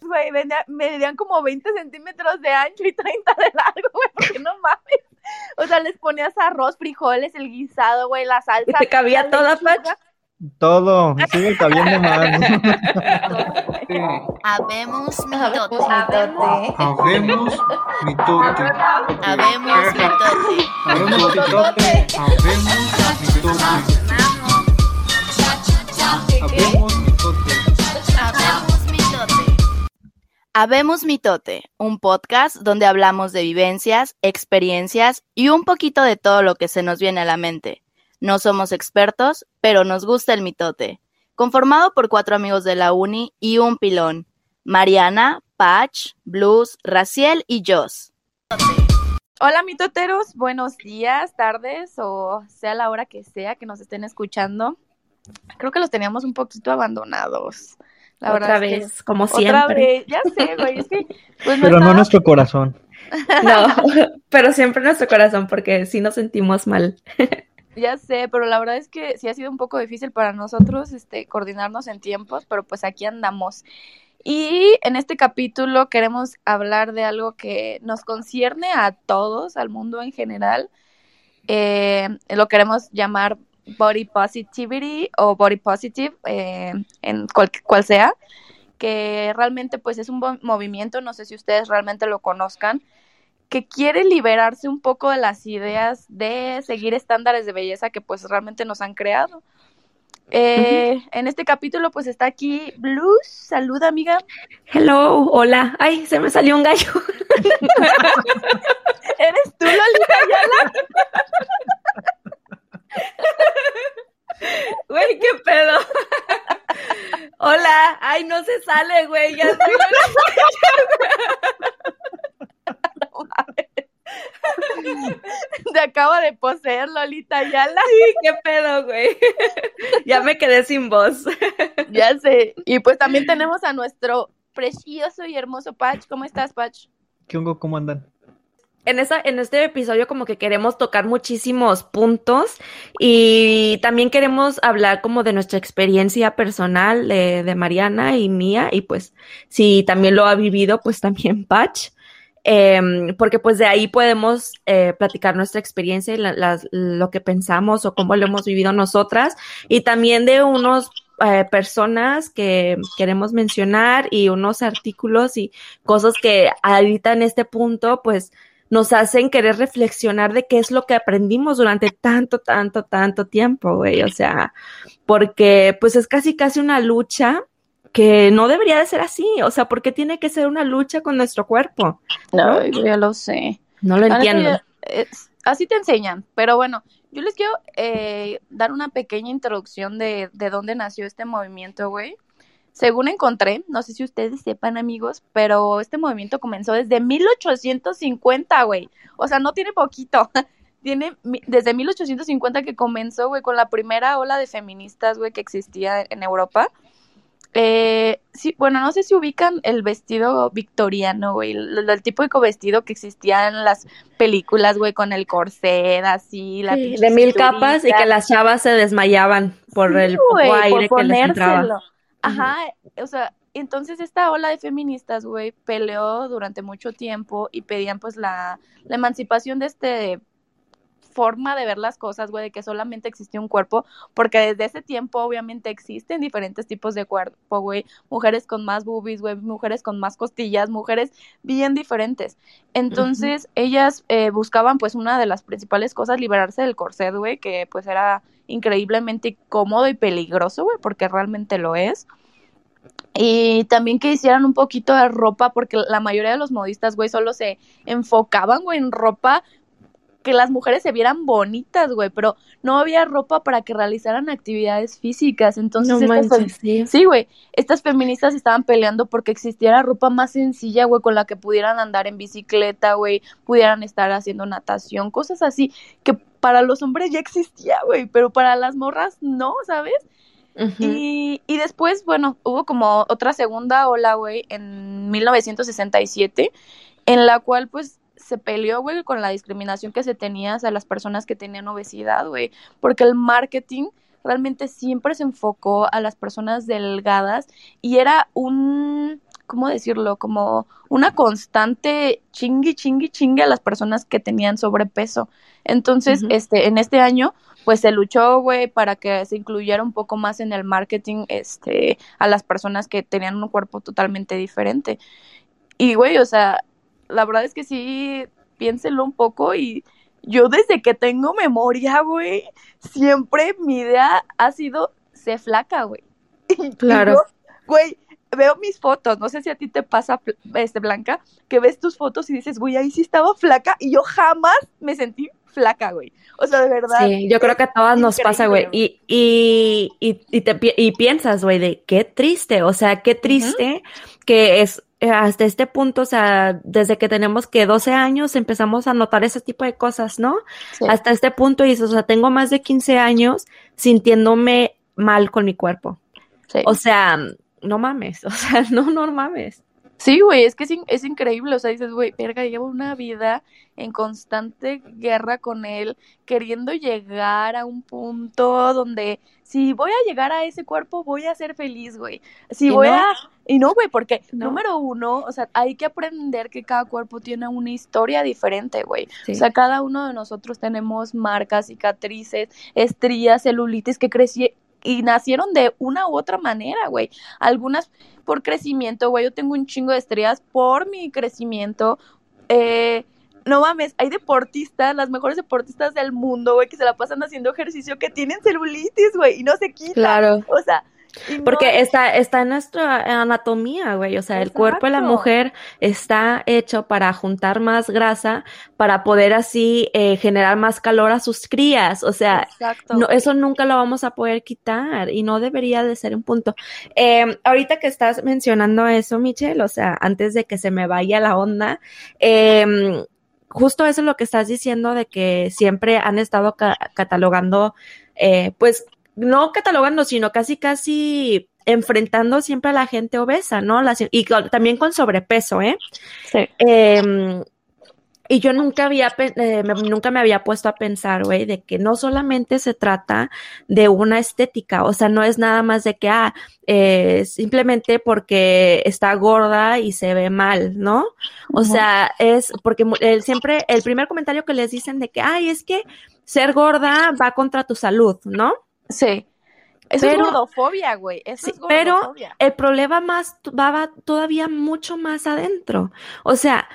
Güey, medían como 20 centímetros de ancho y 30 de largo, güey, porque no mames. O sea, les ponías arroz, frijoles, el guisado, güey, la salsa. ¿Y te cabía toda, Pach? Todo, sigue cabiendo más. Habemos mitote. Habemos mitote. Habemos mitote. Habemos mitote. Habemos mitote. Habemos Habemos Mitote, un podcast donde hablamos de vivencias, experiencias y un poquito de todo lo que se nos viene a la mente. No somos expertos, pero nos gusta el mitote. Conformado por cuatro amigos de la uni y un pilón. Mariana, Patch, Blues, Raciel y Joss. Hola mitoteros, buenos días, tardes o sea la hora que sea que nos estén escuchando. Creo que los teníamos un poquito abandonados. La otra verdad es que- vez, como Otra siempre. vez, ya sé, güey, es que pues no Pero no nuestro corazón. No, pero siempre en nuestro corazón, porque sí nos sentimos mal. Ya sé, pero la verdad es que sí ha sido un poco difícil para nosotros este coordinarnos en tiempos, pero pues aquí andamos. Y en este capítulo queremos hablar de algo que nos concierne a todos, al mundo en general. Eh, lo queremos llamar body positivity o body positive, eh, en cual, cual sea, que realmente pues es un movimiento, no sé si ustedes realmente lo conozcan, que quiere liberarse un poco de las ideas de seguir estándares de belleza que pues realmente nos han creado. Eh, En este capítulo pues está aquí Blues, saluda amiga. Hello, hola. Ay, se me salió un gallo. ¿Eres tú Lolita Ayala? Güey, qué pedo. Hola. Ay, no se sale, güey. Ya estoy- Te acaba de poseer Lolita Ayala. Sí, qué pedo, güey. Ya me quedé sin voz. Ya sé. Y pues también tenemos a nuestro precioso y hermoso Patch. ¿Cómo estás, Patch? ¿Qué hongo? ¿Cómo andan? En, esa, en este episodio como que queremos tocar muchísimos puntos y también queremos hablar como de nuestra experiencia personal de, Mariana y mía y pues si también lo ha vivido pues también Patch, Em, porque pues de ahí podemos eh, platicar nuestra experiencia y la- lo que pensamos o cómo lo hemos vivido nosotras y también de unos eh, personas que queremos mencionar y unos artículos y cosas que ahorita en este punto pues nos hacen querer reflexionar de qué es lo que aprendimos durante tanto, tanto, tanto tiempo, güey. O sea, porque pues es casi, casi una lucha que no debería de ser así. O sea, porque tiene que ser una lucha con nuestro cuerpo. No, yo ya lo sé. No lo entiendo. es- así te enseñan, pero bueno, yo les quiero eh, dar una pequeña introducción de, de dónde nació este movimiento, güey. Según encontré, no sé si ustedes sepan, amigos, pero este movimiento comenzó desde 1850, güey. O sea, no tiene poquito. Tiene desde 1850 que comenzó, güey, con la primera ola de feministas, güey, que existía en Europa. Eh, sí, bueno, no sé si ubican el vestido victoriano, güey, el, el típico vestido que existía en las películas, güey, con el corset así, la Sí, de mil capas y que las chavas se desmayaban por Sí, el por aire que les entraba. Ajá, o sea, entonces esta ola de feministas, güey, peleó durante mucho tiempo y pedían pues la, la emancipación de este forma de ver las cosas, güey, de que solamente existía un cuerpo, porque desde ese tiempo obviamente existen diferentes tipos de cuerpo, güey, mujeres con más boobies, güey, mujeres con más costillas, mujeres bien diferentes. Entonces, ellas eh, buscaban pues una de las principales cosas, liberarse del corset, güey, que pues era increíblemente cómodo y peligroso, güey, porque realmente lo es. Y también que hicieran un poquito de ropa, porque la mayoría de los modistas, güey, solo se enfocaban, güey, en ropa que las mujeres se vieran bonitas, güey, pero no había ropa para que realizaran actividades físicas. Entonces, No estas fem- manches, sí. Sí, güey. Estas feministas estaban peleando porque existiera ropa más sencilla, güey, con la que pudieran andar en bicicleta, güey, pudieran estar haciendo natación, cosas así que para los hombres ya existía, güey, pero para las morras no, ¿sabes? Y, y después, bueno, hubo como otra segunda ola, güey, en 1967, en la cual, pues, se peleó, güey, con la discriminación que se tenía hacia las personas que tenían obesidad, güey, porque el marketing realmente siempre se enfocó a las personas delgadas y era un ¿cómo decirlo? Como una constante chingui, chingui, chingue a las personas que tenían sobrepeso. Entonces, este, en este año, pues se luchó, güey, para que se incluyera un poco más en el marketing, este, a las personas que tenían un cuerpo totalmente diferente. Y, güey, o sea, la verdad es que sí, piénselo un poco y yo desde que tengo memoria, güey, siempre mi idea ha sido ser flaca, güey. Claro. yo, güey, veo mis fotos, no sé si a ti te pasa, este, Blanca, que ves tus fotos y dices, güey, ahí sí estaba flaca y yo jamás me sentí flaca, güey. O sea, de verdad. Sí, yo creo que a todas nos pasa, güey. Y, y, y, y, te, y piensas, güey, de qué triste, o sea, qué triste que es hasta este punto, o sea, desde que tenemos que 12 años empezamos a notar ese tipo de cosas, ¿no? Sí. Hasta este punto dices, o sea, tengo más de 15 años sintiéndome mal con mi cuerpo. Sí. O sea, no mames, o sea, no, no mames. Sí, güey, es que es, in- es increíble, o sea, dices, güey, verga, llevo una vida en constante guerra con él, queriendo llegar a un punto donde si voy a llegar a ese cuerpo, voy a ser feliz, güey. Si voy no. a... Y no, güey, porque No. número uno, o sea, hay que aprender que cada cuerpo tiene una historia diferente, güey. Sí. O sea, cada uno de nosotros tenemos marcas, cicatrices, estrías, celulitis que crecí y nacieron de una u otra manera, güey. Algunas por crecimiento, güey. Yo tengo un chingo de estrías por mi crecimiento. Eh, no mames, hay deportistas, las mejores deportistas del mundo, güey, que se la pasan haciendo ejercicio, que tienen celulitis, güey, y no se quita. Claro. O sea, no- Porque está, está en nuestra anatomía, güey. O sea, el cuerpo de la mujer está hecho para juntar más grasa, para poder así eh, generar más calor a sus crías. O sea, Exacto. no, eso nunca lo vamos a poder quitar y no debería de ser un punto. Eh, ahorita que estás mencionando eso, Michelle, o sea, antes de que se me vaya la onda, eh, justo eso es lo que estás diciendo de que siempre han estado ca- catalogando, eh, pues no catalogando, sino casi, casi enfrentando siempre a la gente obesa, ¿no? La- y con- también con sobrepeso, ¿eh? Sí. Eh, y yo nunca había, eh, me- nunca me había puesto a pensar, güey, de que no solamente se trata de una estética, o sea, no es nada más de que, ah, eh, simplemente porque está gorda y se ve mal, ¿no? O sea, es porque el, siempre, el primer comentario que les dicen de que, ay, es que ser gorda va contra tu salud, ¿no? Sí. Eso Pero- es gordofobia, güey. Eso Sí, es pero el problema más va, va todavía mucho más adentro. O sea,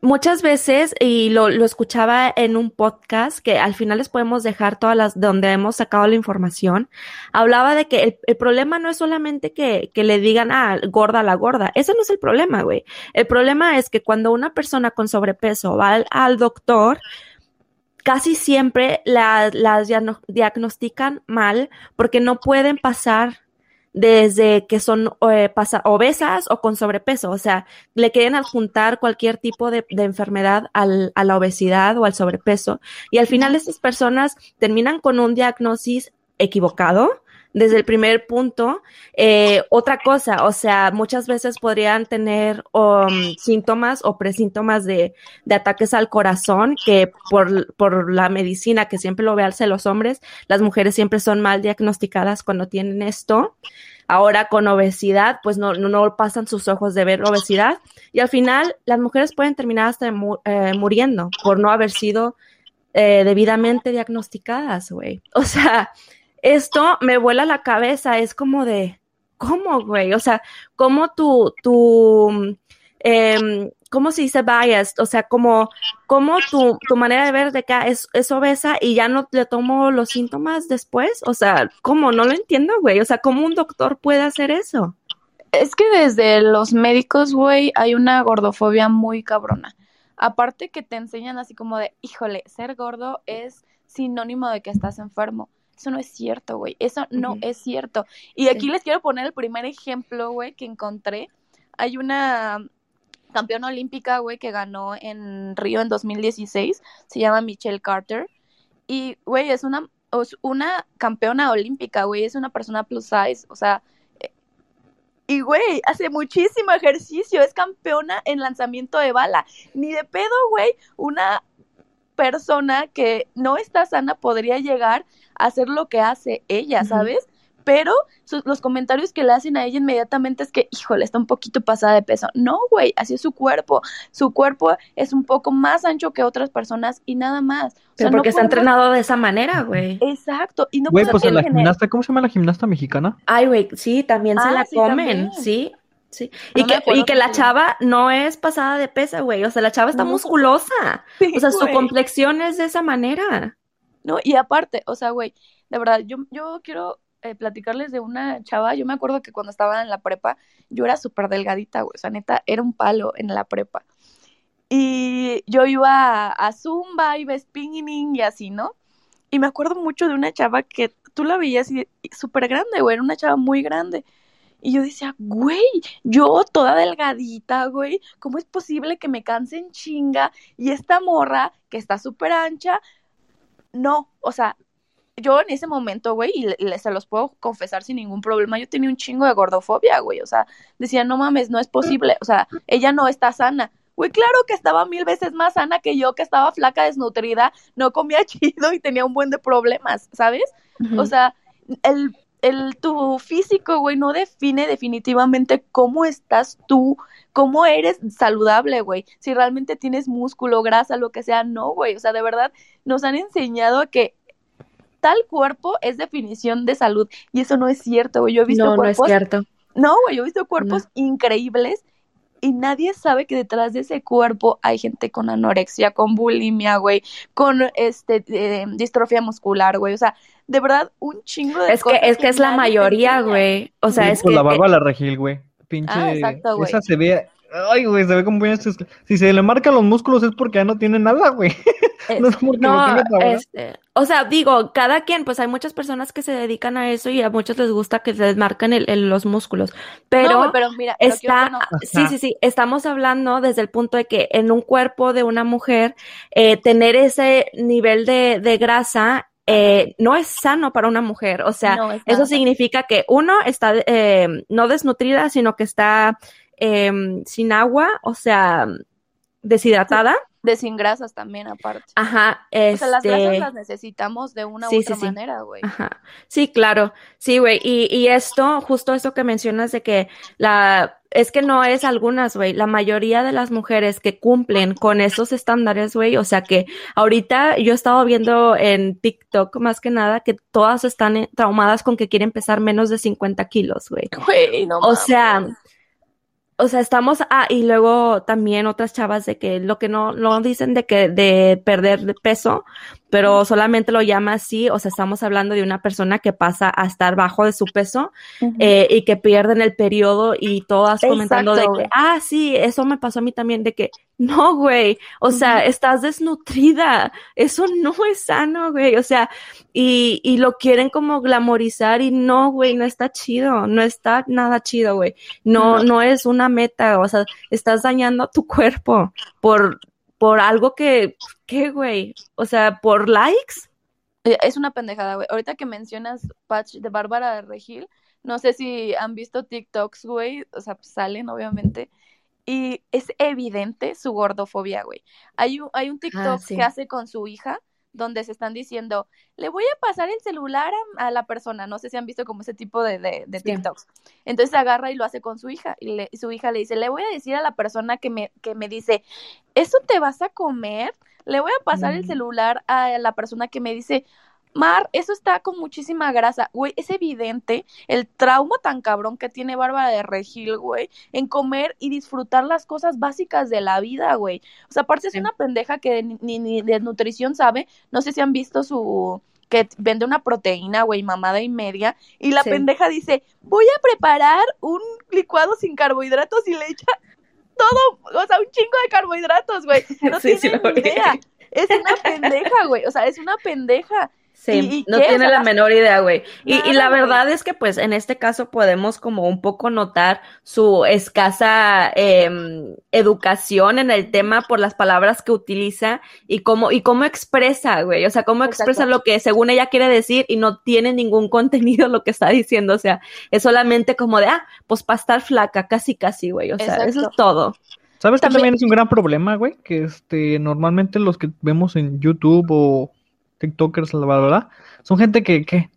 muchas veces, y lo, lo escuchaba en un podcast que al final les podemos dejar todas las donde hemos sacado la información, hablaba de que el, el problema no es solamente que, que le digan, ah, gorda la gorda. Ese no es el problema, güey. El problema es que cuando una persona con sobrepeso va al, al doctor, casi siempre la- las diagno- diagnostican mal porque no pueden pasar desde que son eh, pasa- obesas o con sobrepeso. O sea, le quieren adjuntar cualquier tipo de, de enfermedad al- a la obesidad o al sobrepeso. Y al final estas personas terminan con un diagnóstico equivocado desde el primer punto. Eh, otra cosa, o sea, muchas veces podrían tener um, síntomas o presíntomas de, ataques al corazón, que por, por la medicina que siempre lo ve alce los hombres, las mujeres siempre son mal diagnosticadas cuando tienen esto. Ahora con obesidad, pues no, no, no pasan sus ojos de ver obesidad. Y al final, las mujeres pueden terminar hasta mu- eh, muriendo por no haber sido eh, debidamente diagnosticadas, güey. O sea, esto me vuela la cabeza, es como de, ¿cómo, güey? O sea, ¿cómo tu, tu, em, ¿cómo se dice bias? O sea, como, como tu, tu manera de ver de que ah, es, es obesa y ya no le tomo los síntomas después? O sea, ¿cómo? No lo entiendo, güey. O sea, ¿cómo un doctor puede hacer eso? Es que desde los médicos, güey, hay una gordofobia muy cabrona. Aparte que te enseñan así como de, híjole, ser gordo es sinónimo de que estás enfermo. Eso no es cierto, güey. Eso no es cierto. Y aquí Sí. les quiero poner el primer ejemplo, güey, que encontré. Hay una campeona olímpica, güey, que ganó en Río en 2016. Se llama Michelle Carter. Y, güey, es una, es una campeona olímpica, güey. Es una persona plus size. O sea, eh, y, güey, hace muchísimo ejercicio. Es campeona en lanzamiento de bala. Ni de pedo, güey, una persona que no está sana podría llegar a hacer lo que hace ella. ¿sabes? pero sus- los comentarios que le hacen a ella inmediatamente es que, híjole, está un poquito pasada de peso. No, güey, así es su cuerpo. Su cuerpo es un poco más ancho que otras personas y nada más. O Pero sea, no porque está podemos- entrenado de esa manera, güey. Exacto, y no Güey, pues a la gimnasta, ¿cómo se llama la gimnasta mexicana? Ay, güey, sí, también se Ah, la sí, comen, también. sí, sí. No Y que, y que la chava no es pasada de peso, güey. O sea, la chava está No. musculosa. Sí, O sea, su complexión es de esa manera. No, y aparte, o sea, güey, de verdad, yo, yo quiero eh, platicarles de una chava, yo me acuerdo que cuando estaba en la prepa, yo era súper delgadita, güey, o sea, neta, era un palo en la prepa. Y yo iba a, a Zumba, iba a spinning y así, ¿no? Y me acuerdo mucho de una chava que tú la veías y y súper grande, güey, era una chava muy grande. Y yo decía, güey, yo toda delgadita, güey, ¿cómo es posible que me canse en chinga? Y esta morra, que está súper ancha, no, o sea, yo en ese momento, güey, y le- le- se los puedo confesar sin ningún problema, yo tenía un chingo de gordofobia, güey, o sea, decía, no mames, no es posible, o sea, ella no está sana. Güey, claro que estaba mil veces más sana que yo, que estaba flaca, desnutrida, no comía chido y tenía un buen de problemas, ¿sabes? O sea, el, el, tu físico, güey, no define definitivamente cómo estás tú, cómo eres saludable, güey. Si realmente tienes músculo, grasa, lo que sea, no, güey. O sea, de verdad, nos han enseñado a que tal cuerpo es definición de salud. Y eso no es cierto, güey. Yo he visto no, no es cuerpos. cierto. No, güey, yo he visto cuerpos increíbles y nadie sabe que detrás de ese cuerpo hay gente con anorexia, con bulimia, güey, con este eh, distrofia muscular, güey. O sea, de verdad, un chingo de Es que, cosas es que es la mayoría, güey. O sea, Sí, es que la Bárbara Regil, güey. Pinche. Ah, exacto, güey. Esa se ve. Ay, güey, se ve como bien. Si se le marcan los músculos es porque ya no tiene nada, güey. Es- No es porque No, trabajado. este, o sea, digo, cada quien, pues hay muchas personas que se dedican a eso y a muchos les gusta que se les marquen el- el- los músculos, pero no, pero mira, está, no- sí, sí, sí, estamos hablando desde el punto de que en un cuerpo de una mujer, eh, tener ese nivel de, de grasa eh, no es sano para una mujer, o sea, no es eso significa que uno está eh, no desnutrida, sino que está em, sin agua, o sea, deshidratada. de sin grasas también aparte. Ajá, O sea, las este, grasas las necesitamos de una sí, u otra sí. manera, güey. Ajá. Sí, claro. Sí, güey. Y, y esto, justo eso que mencionas de que la, es que no es algunas, güey. La mayoría de las mujeres que cumplen con esos estándares, güey. O sea que ahorita yo he estado viendo en TikTok más que nada que todas están eh, traumadas con que quieren pesar menos de 50 kilos, güey. Güey, no O mames. sea, o sea, estamos, ah, y luego también otras chavas de que lo que no, no dicen de que de perder de peso, pero solamente lo llama así, o sea, estamos hablando de una persona que pasa a estar bajo de su peso eh, y que pierden el periodo y todas comentando de que, ah, sí, eso me pasó a mí también, de que, no, güey, o sea, estás desnutrida, eso no es sano, güey, o sea, y, y lo quieren como glamorizar y no, güey, no está chido, no está nada chido, güey, no, No. no es una meta, o sea, estás dañando tu cuerpo por, por algo que, ¿qué, güey? O sea, por likes. Eh, Es una pendejada, güey. Ahorita que mencionas Patch de Bárbara Regil, no sé si han visto TikToks, güey, o sea, salen obviamente, y es evidente su gordofobia, güey. Hay un, hay un TikTok sí. que hace con su hija donde se están diciendo, le voy a pasar el celular a, a la persona, no sé si han visto como ese tipo de, de, de Sí. TikToks. Entonces agarra y lo hace con su hija, y, le- y su hija le dice, le voy a decir a la persona que me, que me dice, ¿eso te vas a comer? Le voy a pasar el Mm. celular a la persona que me dice, Mar, eso está con muchísima grasa. Güey, es evidente el trauma tan cabrón que tiene Bárbara de Regil, güey, en comer y disfrutar las cosas básicas de la vida, güey. O sea, aparte es Sí. una pendeja que ni, ni- ni de nutrición sabe. No sé si han visto su que vende una proteína, güey, mamada y media, y la Sí. pendeja dice, voy a preparar un licuado sin carbohidratos y le echa todo, o sea, un chingo de carbohidratos, güey. No Sí, sí tiene vi. idea. Es una pendeja, güey. O sea, es una pendeja. Sí, ¿Y- y no qué? O tiene sea, la menor idea, güey. Y, la verdad es que, pues, en este caso podemos como un poco notar su escasa em, educación en el tema por las palabras que utiliza y cómo, y cómo expresa, güey. O sea, cómo expresa Exacto. lo que según ella quiere decir y no tiene ningún contenido lo que está diciendo. O sea, es solamente como de, ah, pues para estar flaca, casi, casi, güey. O sea, eso es todo. ¿Sabes que También- también es un gran problema, güey? Que este, normalmente los que vemos en YouTube o TikTokers, la verdad, son gente que, que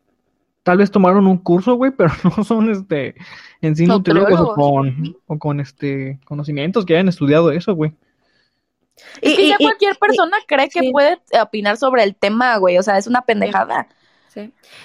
tal vez tomaron un curso, güey, pero no son este en sí nutriólogos o con, o con este conocimientos que hayan estudiado eso, güey. Es que Y- ya y- cualquier persona cree que sí. puede opinar sobre el tema, güey. O sea, es una pendejada.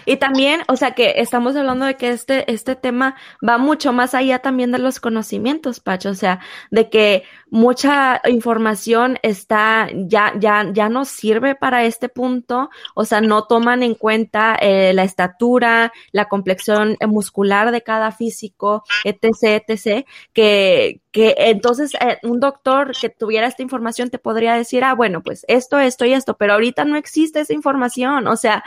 Y también, o sea, que estamos hablando de que este, este tema va mucho más allá también de los conocimientos, Pacho, o sea, de que mucha información está, ya, ya, ya no sirve para este punto, o sea, no toman en cuenta eh, la estatura, la complexión eh, muscular de cada físico, etc., etc., que, que entonces eh, un doctor que tuviera esta información te podría decir, ah, bueno, pues esto, esto y esto, pero ahorita no existe esa información, o sea,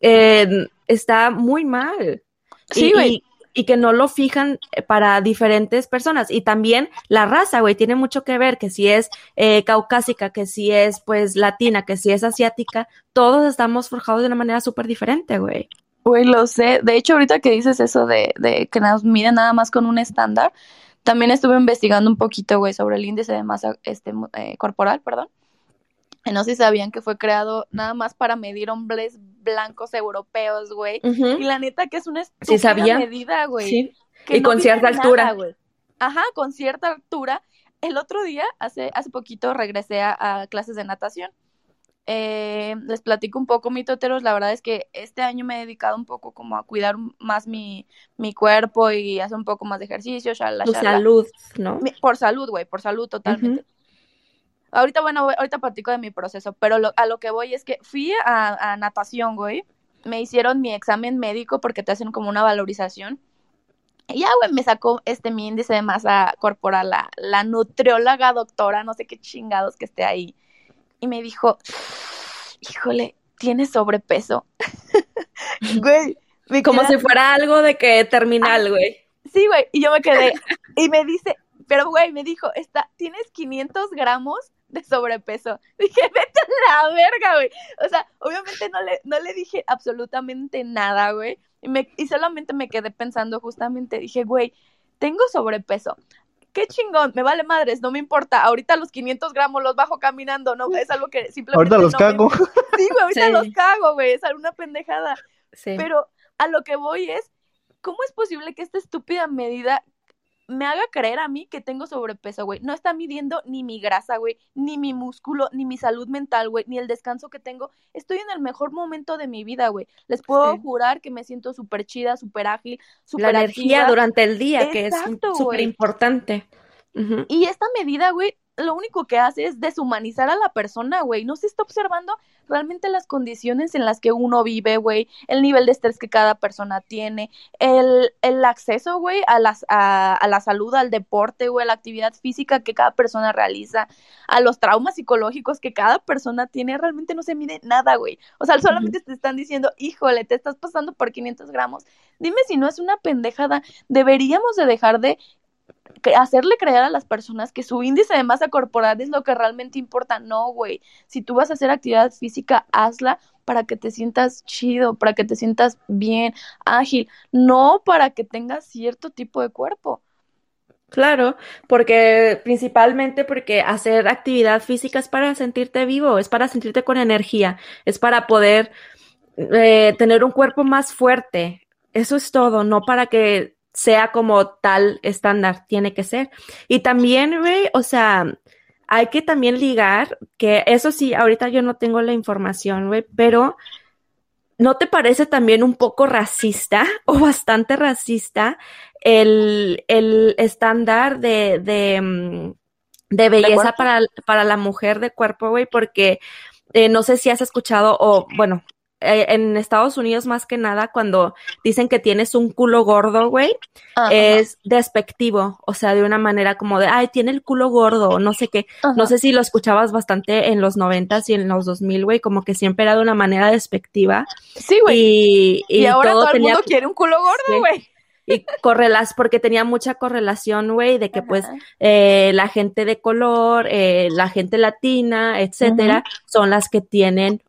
eh, está muy mal. Sí, Y- güey. y, y que no lo fijan para diferentes personas. Y también la raza, güey, tiene mucho que ver, que si es eh, caucásica, que si es pues latina, que si es asiática, todos estamos forjados de una manera súper diferente, güey. Güey, lo sé. De hecho, ahorita que dices eso de, de que nos miden nada más con un estándar, también estuve investigando un poquito, güey, sobre el índice de masa este, eh, corporal, perdón. Y no sé si sabían que fue creado nada más para medir hombres blancos europeos, güey. Y la neta que es una sabía. medida, güey. Sí. que Y con cierta nada, altura. Ajá, con cierta altura. El otro día, hace, hace poquito, regresé a, a clases de natación. Eh, les platico un poco, mitoteros. La verdad es que este año me he dedicado un poco como a cuidar más mi, mi cuerpo y hacer un poco más de ejercicio, shalala, Tu shalala. salud, ¿no? Por salud, güey, por salud totalmente. Ahorita, bueno, ahorita platico de mi proceso, pero lo- a lo que voy es que fui a, a natación, güey. Me hicieron mi examen médico porque te hacen como una valorización. Y ya, güey, me sacó este mi índice de masa corporal, la, la nutrióloga doctora, no sé qué chingados que esté ahí. Y me dijo, híjole, tienes sobrepeso. güey, Como si fuera algo de que terminal, güey. Sí, güey, y yo me quedé. Y me dice, pero güey, me dijo, está, tienes 500 gramos de sobrepeso. Dije, vete a la verga, güey. O sea, obviamente no le, no le dije absolutamente nada, güey. Y, me, y solamente me quedé pensando justamente, dije, güey, tengo sobrepeso. Qué chingón, me vale madres, no me importa. Ahorita los 500 gramos los bajo caminando, no, es algo que simplemente. Ahorita los no me- cago. Sí, güey, ahorita Sí. los cago, güey, es alguna pendejada. Sí. Pero a lo que voy es, ¿cómo es posible que esta estúpida medida me haga creer a mí que tengo sobrepeso, güey? No está midiendo ni mi grasa, güey, ni mi músculo, ni mi salud mental, güey, ni el descanso que tengo. Estoy en el mejor momento de mi vida, güey. Les puedo Sí. jurar que me siento súper chida, súper ágil, la súper energía activa. durante el día, que es súper importante. Y esta medida, güey, lo único que hace es deshumanizar a la persona, güey. No se está observando realmente las condiciones en las que uno vive, güey, el nivel de estrés que cada persona tiene, el, el acceso, güey, a, las, a, a la salud, al deporte, güey, a la actividad física que cada persona realiza, a los traumas psicológicos que cada persona tiene. Realmente no se mide nada, güey. O sea, solamente te están diciendo, híjole, te estás pasando por 500 gramos. Dime si no es una pendejada. Deberíamos de dejar de hacerle creer a las personas que su índice de masa corporal es lo que realmente importa. No, güey. Si tú vas a hacer actividad física, hazla para que te sientas chido, para que te sientas bien, ágil, no para que tengas cierto tipo de cuerpo. Claro, porque principalmente porque hacer actividad física es para sentirte vivo, es para sentirte con energía, es para poder eh, tener un cuerpo más fuerte. Eso es todo, no para que sea como tal estándar, tiene que ser. Y también, güey, o sea, hay que también ligar, que eso sí, ahorita yo no tengo la información, güey, pero ¿no te parece también un poco racista o bastante racista el, el estándar de, de, mm, de belleza para, para la mujer de cuerpo, güey? Porque eh, no sé si has escuchado o, bueno, eh, en Estados Unidos más que nada, cuando dicen que tienes un culo gordo, güey, es despectivo, o sea, de una manera como de, ay, tiene el culo gordo, no sé qué. No sé si lo escuchabas bastante en los noventas y en los dos mil, güey, como que siempre era de una manera despectiva. Sí, güey. Y, Y, y ahora todo, el tenía, mundo quiere un culo gordo, güey. y correlas, porque tenía mucha correlación, güey, de que pues eh, la gente de color, eh, la gente latina, etcétera, son las que tienen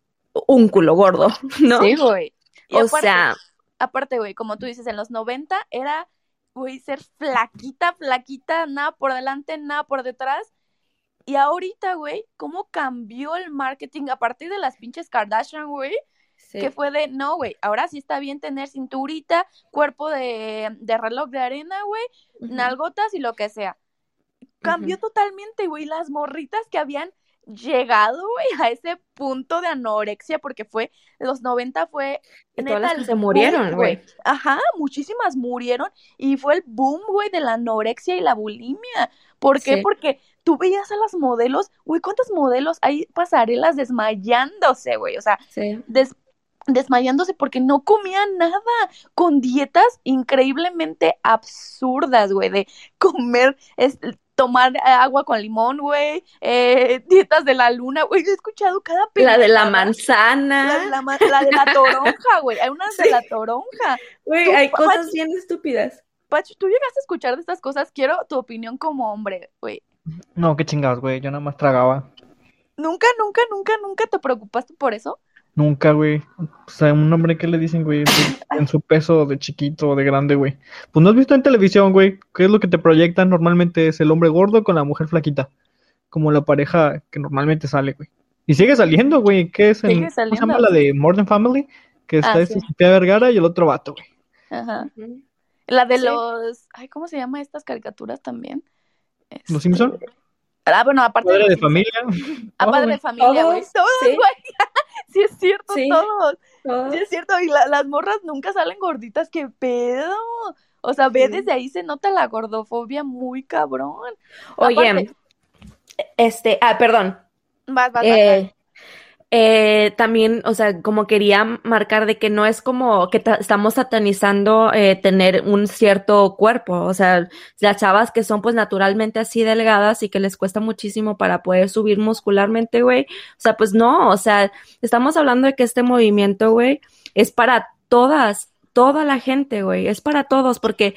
un culo gordo, ¿no? Sí, güey. O aparte- sea, aparte, güey, como tú dices, en los 90 era, güey, ser flaquita, flaquita, nada por delante, nada por detrás. Y ahorita, güey, cómo cambió el marketing a partir de las pinches Kardashian, güey. Sí. que fue de, no, güey, ahora sí está bien tener cinturita, cuerpo de, de reloj de arena, güey, nalgotas y lo que sea. Cambió totalmente, güey, las morritas que habían llegado, güey, a ese punto de anorexia, porque fue, los 90 fue, Y todas las que se murieron, güey. Ajá, muchísimas murieron y fue el boom, güey, de la anorexia y la bulimia. ¿Por qué? Sí. Porque tú veías a las modelos, güey, ¿cuántos modelos hay pasarelas desmayándose, güey? O sea, Sí. des- desmayándose porque no comían nada, con dietas increíblemente absurdas, güey, de comer, es, tomar eh, agua con limón, güey, eh, dietas de la luna, güey, yo he escuchado cada La de la manzana. La de la, la de la toronja, güey, hay unas de la toronja. Güey, hay cosas bien estúpidas. Pacho, tú llegaste a escuchar de estas cosas, quiero tu opinión como hombre, güey. No, qué chingados, güey. Yo nada más tragaba. ¿Nunca, nunca, nunca, nunca te preocupaste por eso? Nunca, güey. O sea, un hombre, ¿qué le dicen, güey? De- En su peso de chiquito o de grande, güey. Pues no has visto en televisión, güey. ¿Qué es lo que te proyectan? Normalmente es el hombre gordo con la mujer flaquita. Como la pareja que normalmente sale, güey. Y sigue saliendo, güey. ¿Qué es en, Sigue ¿cómo se llama la de Modern Family? Que está Ah, esta sí. Vergara y el otro vato, güey. Ajá. La de Sí. los, ay, ¿cómo se llama estas caricaturas también? ¿Los Este, Simpson? Ah, bueno, aparte Padre los de familia. Ah, Oh, padre de familia, güey. Todos, güey. Sí, es cierto, Sí. todos. Todos. Sí, es cierto. Y la- las morras nunca salen gorditas. ¿Qué pedo? O sea, ve, Sí. desde ahí se nota la gordofobia muy cabrón. Oye, Aparte- este, ah, perdón. Vas, vas, vas, Eh, vas. Eh, también, o sea, como quería marcar de que no es como que ta- estamos satanizando eh, tener un cierto cuerpo, o sea, las chavas que son pues naturalmente así delgadas y que les cuesta muchísimo para poder subir muscularmente, güey, o sea, pues no, o sea, estamos hablando de que este movimiento, güey, es para todas, toda la gente, güey, es para todos, porque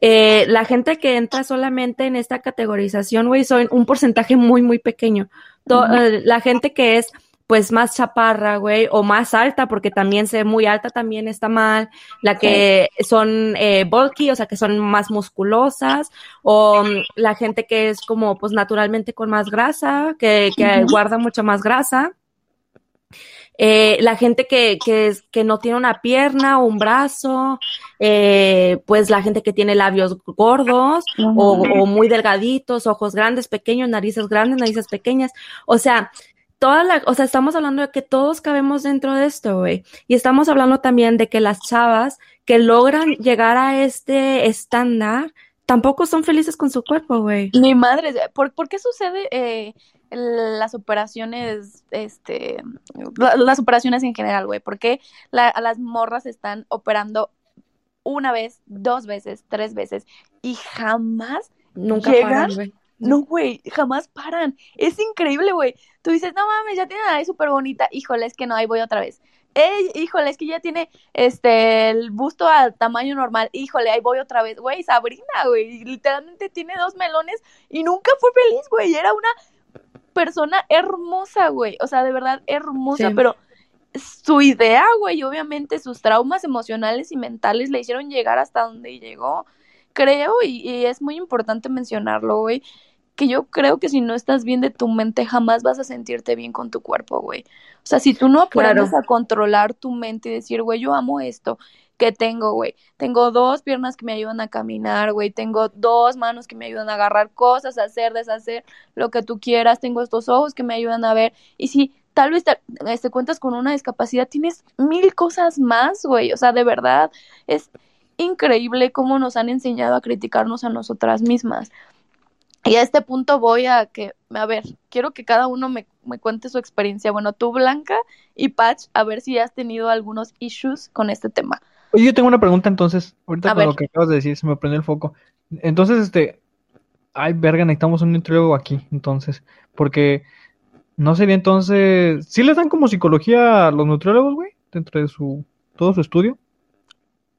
eh, la gente que entra solamente en esta categorización, güey, son un porcentaje muy, muy pequeño. To- eh, la gente que es pues más chaparra, güey, o más alta, porque también ser muy alta también está mal, la que son eh, bulky, o sea, que son más musculosas, o mm, la gente que es como pues naturalmente con más grasa, que, que guarda mucha más grasa. Eh, la gente que, que, es- que no tiene una pierna o un brazo, eh, pues la gente que tiene labios gordos o, o muy delgaditos, ojos grandes, pequeños, narices grandes, narices pequeñas. O sea, toda la, o sea, estamos hablando de que todos cabemos dentro de esto, güey. Y estamos hablando también de que las chavas que logran llegar a este estándar tampoco son felices con su cuerpo, güey. Mi madre, ¿por, por qué sucede eh, las operaciones, este, la- las operaciones en general, güey? ¿Por qué la- a las morras están operando una vez, dos veces, tres veces y jamás Nunca ¿Llegan? paran. No, güey, jamás paran. Es increíble, güey. Tú dices, no mames, ya tiene la nariz súper bonita. Híjole, es que no, ahí voy otra vez. Ey, híjole, es que ya tiene este el busto al tamaño normal. Híjole, ahí voy otra vez. Güey, Sabrina, güey, literalmente tiene dos melones y nunca fue feliz, güey. Era una persona hermosa, güey. O sea, de verdad hermosa, Sí. pero su idea, güey, obviamente sus traumas emocionales y mentales le hicieron llegar hasta donde llegó. Creo, y, y es muy importante mencionarlo, güey, que yo creo que si no estás bien de tu mente, jamás vas a sentirte bien con tu cuerpo, güey. O sea, si tú no aprendes Claro. a controlar tu mente y decir, güey, yo amo esto que tengo, güey. Tengo dos piernas que me ayudan a caminar, güey. Tengo dos manos que me ayudan a agarrar cosas, a hacer, deshacer, lo que tú quieras. Tengo estos ojos que me ayudan a ver. Y si tal vez te, este, cuentas con una discapacidad, tienes mil cosas más, güey. O sea, de verdad, es increíble cómo nos han enseñado a criticarnos a nosotras mismas. Y a este punto voy a que, a ver, quiero que cada uno me, me cuente su experiencia. Bueno, tú, Blanca y Patch, a ver si has tenido algunos issues con este tema. Oye, yo tengo una pregunta entonces, ahorita A con ver. lo que acabas de decir, se me prendió el foco. Entonces, este, ay, verga, necesitamos un nutriólogo aquí, entonces, porque no sería entonces, ¿sí les dan como psicología a los nutriólogos, güey? Dentro de su, todo su estudio,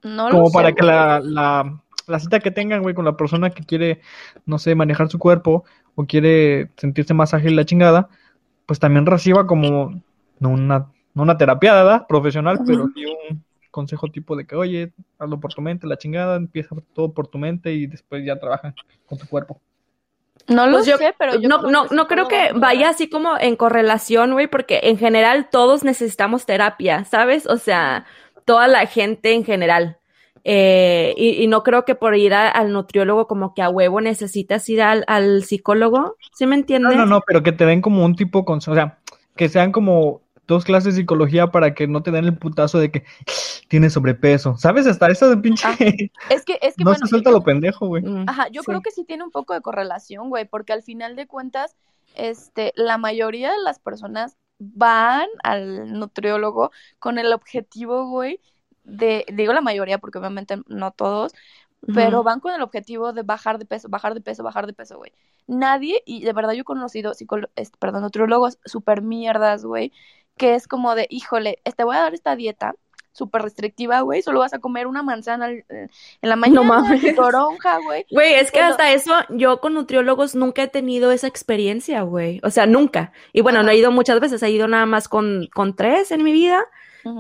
No lo como sé, para que la, la, la cita que tengan, güey, con la persona que quiere, no sé, manejar su cuerpo o quiere sentirse más ágil la chingada, pues también reciba como, no una, no una terapia, ¿verdad? Profesional, pero sí un consejo tipo de que, oye, hazlo por tu mente, la chingada, empieza todo por tu mente y después ya trabaja con tu cuerpo. No lo Pues yo- sé, pero yo no, creo no, que no creo que vaya así como en correlación, güey, porque en general todos necesitamos terapia, ¿sabes? O sea, toda la gente en general. Eh, y, y no creo que por ir a- al nutriólogo como que a huevo necesitas ir al, al psicólogo, ¿sí me No, entiendes? no, no, pero que te den como un tipo con, o sea, que sean como dos clases de psicología para que no te den el putazo de que tienes sobrepeso. ¿Sabes? Hasta eso de pinche. Ah, Es que, es que no bueno, se suelta yo- lo pendejo, güey. Mm, Ajá, yo sí. creo que sí tiene un poco de correlación, güey, porque al final de cuentas, este, la mayoría de las personas van al nutriólogo con el objetivo, güey, de, digo la mayoría porque obviamente no todos, pero Ujú. van con el objetivo de bajar de peso, bajar de peso, bajar de peso, güey. Nadie, y de verdad yo he conocido este, perdón, nutriólogos súper mierdas, güey, que es como de, híjole, te voy a dar esta dieta súper restrictiva, güey, solo vas a comer una manzana al- en la mañana, mames. y toronja, güey. Güey, es que Bueno. hasta eso, yo con nutriólogos nunca he tenido esa experiencia, güey. O sea, nunca. Y bueno, Ajá. no he ido muchas veces, he ido nada más con, con tres en mi vida.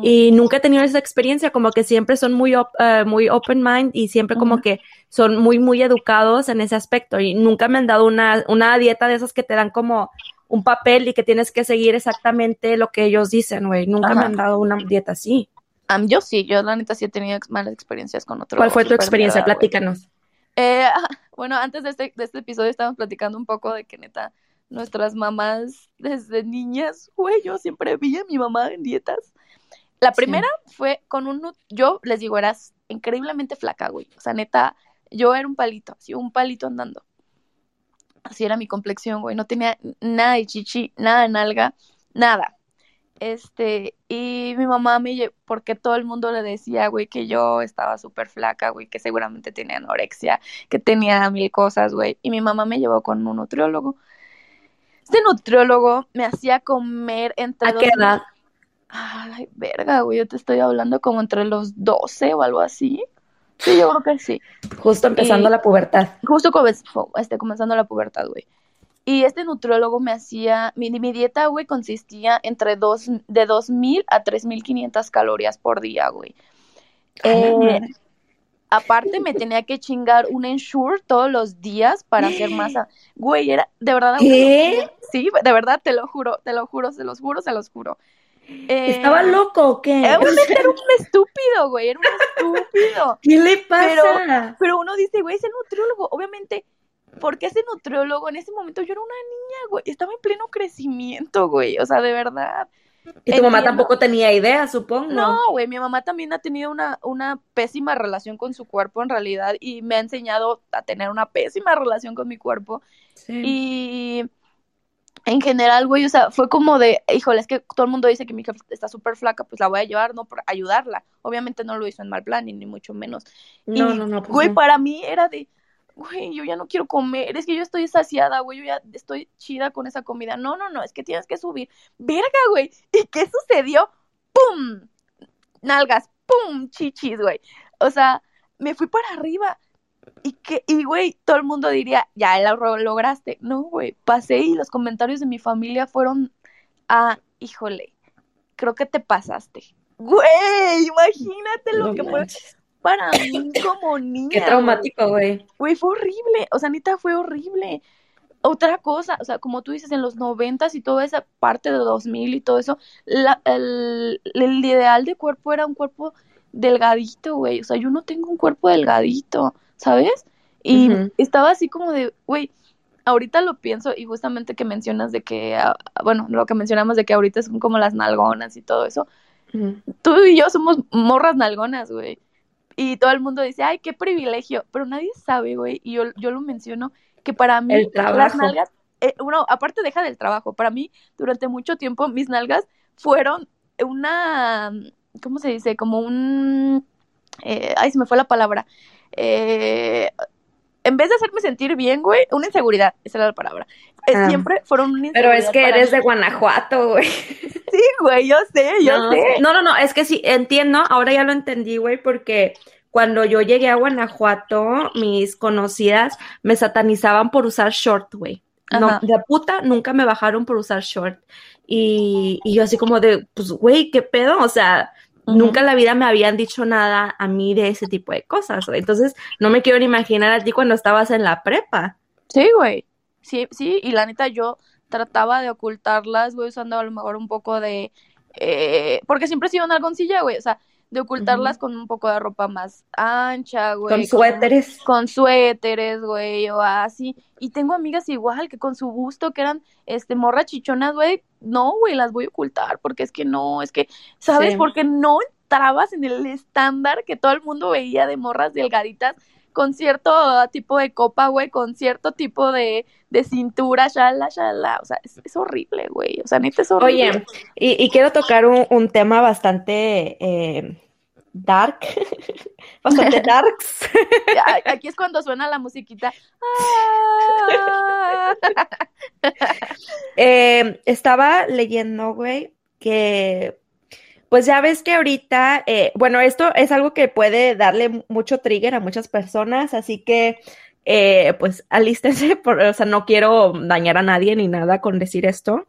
Y nunca he tenido esa experiencia, como que siempre son muy, op- eh, muy open mind y siempre como que son muy, muy educados en ese aspecto. Y nunca me han dado una, una dieta de esas que te dan como un papel y que tienes que seguir exactamente lo que ellos dicen, güey. Nunca me han dado una dieta así. Yo sí, yo la neta sí he tenido malas experiencias con otro. ¿Cuál fue tu experiencia? Platícanos. Eh, bueno, antes de este, de este episodio estábamos platicando un poco de que neta, nuestras mamás desde niñas, güey, yo siempre vi a mi mamá en dietas. La Sí. primera fue con un, yo les digo, eras increíblemente flaca, güey. O sea, neta, yo era un palito, así un palito andando. Así era mi complexión, güey. No tenía nada de chichi, nada de nalga, nada. Este, y mi mamá me lle- porque todo el mundo le decía, güey, que yo estaba súper flaca, güey, que seguramente tenía anorexia, que tenía mil cosas, güey. Y mi mamá me llevó con un nutriólogo. Este nutriólogo me hacía comer entre ¿A qué edad? Ay, verga, güey, yo te estoy hablando como entre los 12 o algo así. Sí, yo creo que sí. Justo empezando Y- la pubertad. Justo este, comenzando la pubertad, güey. Y este nutriólogo me hacía, mi, mi dieta, güey, consistía entre dos, de 2.000 a 3.500 calorías por día, güey. Eh, aparte me tenía que chingar un Ensure todos los días para hacer masa. Güey, era, de verdad. ¿Qué? güey, Sí, de verdad, te lo juro, te lo juro, se los juro, se los juro. Eh, ¿Estaba loco o qué? Obviamente era un estúpido, güey, era un estúpido. ¿Qué le pasa? Pero uno dice, güey, ese nutriólogo, obviamente, porque ese nutriólogo en ese momento yo era una niña, güey, estaba en pleno crecimiento, güey, o sea, de verdad. y tu mamá tampoco tenía idea, supongo. No, güey, mi mamá también ha tenido una, una pésima relación con su cuerpo en realidad y me ha enseñado a tener una pésima relación con mi cuerpo Sí. y en general, güey, o sea, fue como de, híjole, es que todo el mundo dice que mi hija está súper flaca, pues la voy a llevar, no por ayudarla. Obviamente no lo hizo en mal plan, ni, ni mucho menos. No, Y, no, no. pues Güey, no. para mí era de, güey, yo ya no quiero comer, es que yo estoy saciada, güey, yo ya estoy chida con esa comida. No, no, no, es que tienes que subir. Verga, güey. ¿Y qué sucedió? ¡Pum! Nalgas, ¡pum! Chichis, güey. O sea, me fui para arriba. Y que, y güey, todo el mundo diría, ya lo lograste. No, güey, pasé y los comentarios de mi familia fueron, ah, híjole, creo que te pasaste. Güey, imagínate lo No que fue para mí como niña. Qué traumático, güey. Güey, fue horrible. O sea, neta, fue horrible. Otra cosa, o sea, como tú dices, en los noventas y toda esa parte de 2000 y todo eso, la- el, el ideal de cuerpo era un cuerpo delgadito, güey. O sea, yo no tengo un cuerpo delgadito, ¿sabes? Y estaba así como de, güey, ahorita lo pienso y justamente que mencionas de que, ah, bueno, lo que mencionamos de que ahorita son como las nalgonas y todo eso tú y yo somos morras nalgonas, güey. Y todo el mundo dice, ay, qué privilegio. Pero nadie sabe, güey. Y yo, yo lo menciono, que para mí El trabajo. las nalgas, eh, uno, aparte deja del trabajo, para mí durante mucho tiempo mis nalgas fueron una, ¿cómo se dice? Como un, eh, ay, se me fue la palabra. Eh, en vez de hacerme sentir bien, güey, una inseguridad, esa era la palabra. Eh, Ah. Siempre fueron una Pero inseguridad es que eres mí. de Guanajuato, güey. Sí, güey, yo sé, yo no, sé. no, no, no, es que sí, entiendo, ahora ya lo entendí, güey, porque cuando yo llegué a Guanajuato, mis conocidas me satanizaban por usar short, güey. No, Ajá. de puta nunca me bajaron por usar short. Y, y yo así como de, pues, güey, ¿qué pedo? O sea, Nunca en la vida me habían dicho nada a mí de ese tipo de cosas. Entonces, no me quiero ni imaginar a ti cuando estabas en la prepa. Sí, güey. Sí, sí, y la neta yo trataba de ocultarlas, güey, usando a lo mejor un poco de... eh, porque siempre he sido una algoncilla, güey, o sea, de ocultarlas con un poco de ropa más ancha, güey. Con suéteres. Con suéteres, güey, o así. Y tengo amigas igual que con su gusto, que eran, este, morras chichonas, güey. No, güey, las voy a ocultar, porque es que no, es que, ¿sabes? Sí. Porque no entrabas en el estándar que todo el mundo veía de morras delgaditas con cierto tipo de copa, güey, con cierto tipo de, de cintura, shala, shala. O sea, es, es horrible, güey. O sea, neta es horrible. Oye, y, y quiero tocar un, un tema bastante eh, dark, bastante darks. Aquí es cuando suena la musiquita. Ah. Eh, estaba leyendo, güey, que pues ya ves que ahorita, eh, bueno, esto es algo que puede darle mucho trigger a muchas personas, así que eh, pues alístense, por, o sea, no quiero dañar a nadie ni nada con decir esto.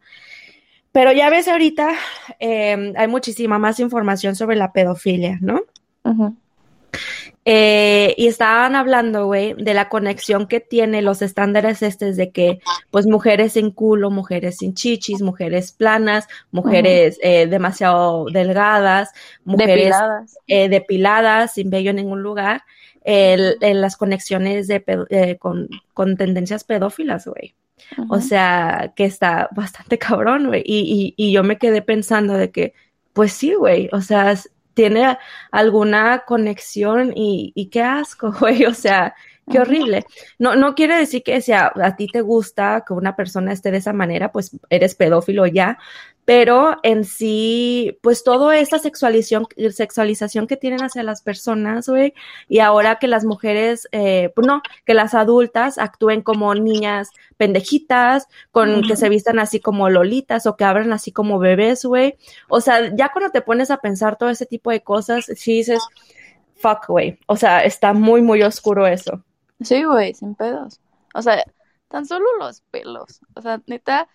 Pero ya ves ahorita eh, hay muchísima más información sobre la pedofilia, ¿no? Ujú. Eh, y estaban hablando, güey, de la conexión que tiene los estándares estos de que, pues, mujeres sin culo, mujeres sin chichis, mujeres planas, mujeres eh, demasiado delgadas, mujeres Depiladas. eh, depiladas, sin vello en ningún lugar, el- el- las conexiones de con, con tendencias pedófilas, güey. O sea, que está bastante cabrón, güey. Y, y, y yo me quedé pensando de que, pues sí, güey, o sea, tiene alguna conexión y, y qué asco, güey, o sea, qué horrible. No, no quiere decir que si a, a ti te gusta que una persona esté de esa manera, pues eres pedófilo ya, pero en sí, pues toda esta sexualización, sexualización que tienen hacia las personas, güey, y ahora que las mujeres, eh, pues no, que las adultas actúen como niñas pendejitas, con que se vistan así como lolitas o que abran así como bebés, güey. O sea, ya cuando te pones a pensar todo ese tipo de cosas, sí dices, fuck, güey. O sea, está muy, muy oscuro eso. Sí, güey, sin pedos. O sea, tan solo los pelos. O sea, neta,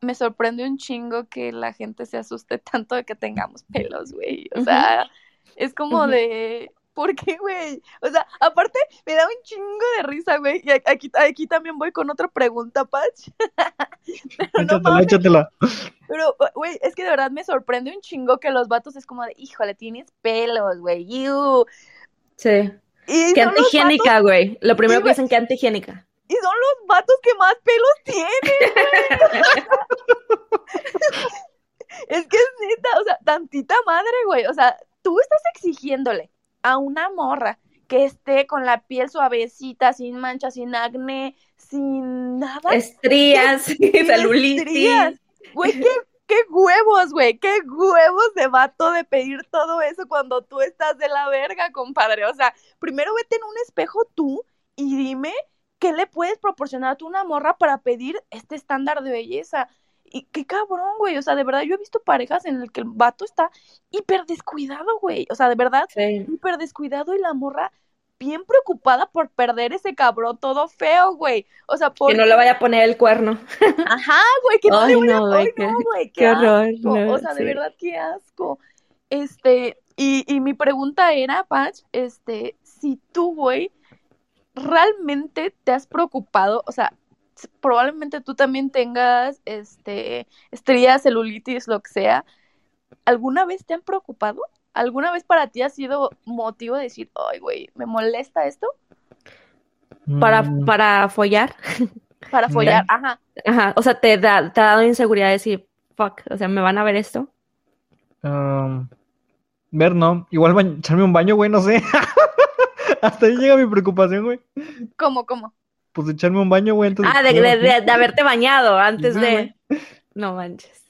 me sorprende un chingo que la gente se asuste tanto de que tengamos pelos, güey. O sea, es como de, ¿por qué, güey? O sea, aparte, me da un chingo de risa, güey. Y aquí, aquí también voy con otra pregunta, Patch. Pero no Échatela, mames, échatela. pero, güey, es que de verdad me sorprende un chingo que los vatos es como de, híjole, tienes pelos, güey. Sí. Y vatos antihigiénica, güey. Lo primero Sí, que dicen que antihigiénica. Y son los vatos que más pelos tienen, güey. es que es neta, o sea, tantita madre, güey. O sea, tú estás exigiéndole a una morra que esté con la piel suavecita, sin manchas, sin acné, sin nada. Estrías, celulitis. estrías. Güey, qué, qué huevos, güey, qué huevos de vato de pedir todo eso cuando tú estás de la verga, compadre. O sea, primero vete en un espejo tú y dime qué le puedes proporcionar tú a una morra para pedir este estándar de belleza. Y qué cabrón, güey. O sea, de verdad, yo he visto parejas en el que el vato está hiper descuidado, güey. O sea, de verdad, Sí. hiper descuidado y la morra bien preocupada por perder ese cabrón todo feo, güey. O sea, por... Que no le vaya a poner el cuerno. Ajá, güey, que no Ay, le voy a... no, qué- no, güey, qué, qué horror, no, o sea, de verdad, qué asco. Este, y, y mi pregunta era, Patch, este, si tú, güey, realmente te has preocupado, o sea, probablemente tú también tengas, este, estrías, celulitis, lo que sea, ¿alguna vez te han preocupado? ¿Alguna vez para ti ha sido motivo de decir, ay, güey, me molesta esto? Para, Mm, para follar. Para follar, ajá. Ajá. O sea, te da, te ha dado inseguridad decir, fuck, o sea, ¿me van a ver esto? um, ver, no. Igual echarme un baño, güey, no sé. Hasta ahí llega mi preocupación, güey. ¿Cómo, cómo? Pues echarme un baño, güey. Ah, de, de, de- de haberte bañado antes de... No manches.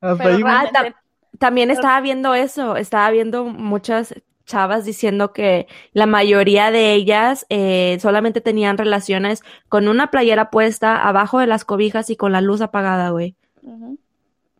Hasta Pero ahí, güey. Ah, También estaba viendo eso, estaba viendo muchas chavas diciendo que la mayoría de ellas eh, solamente tenían relaciones con una playera puesta abajo de las cobijas y con la luz apagada, güey.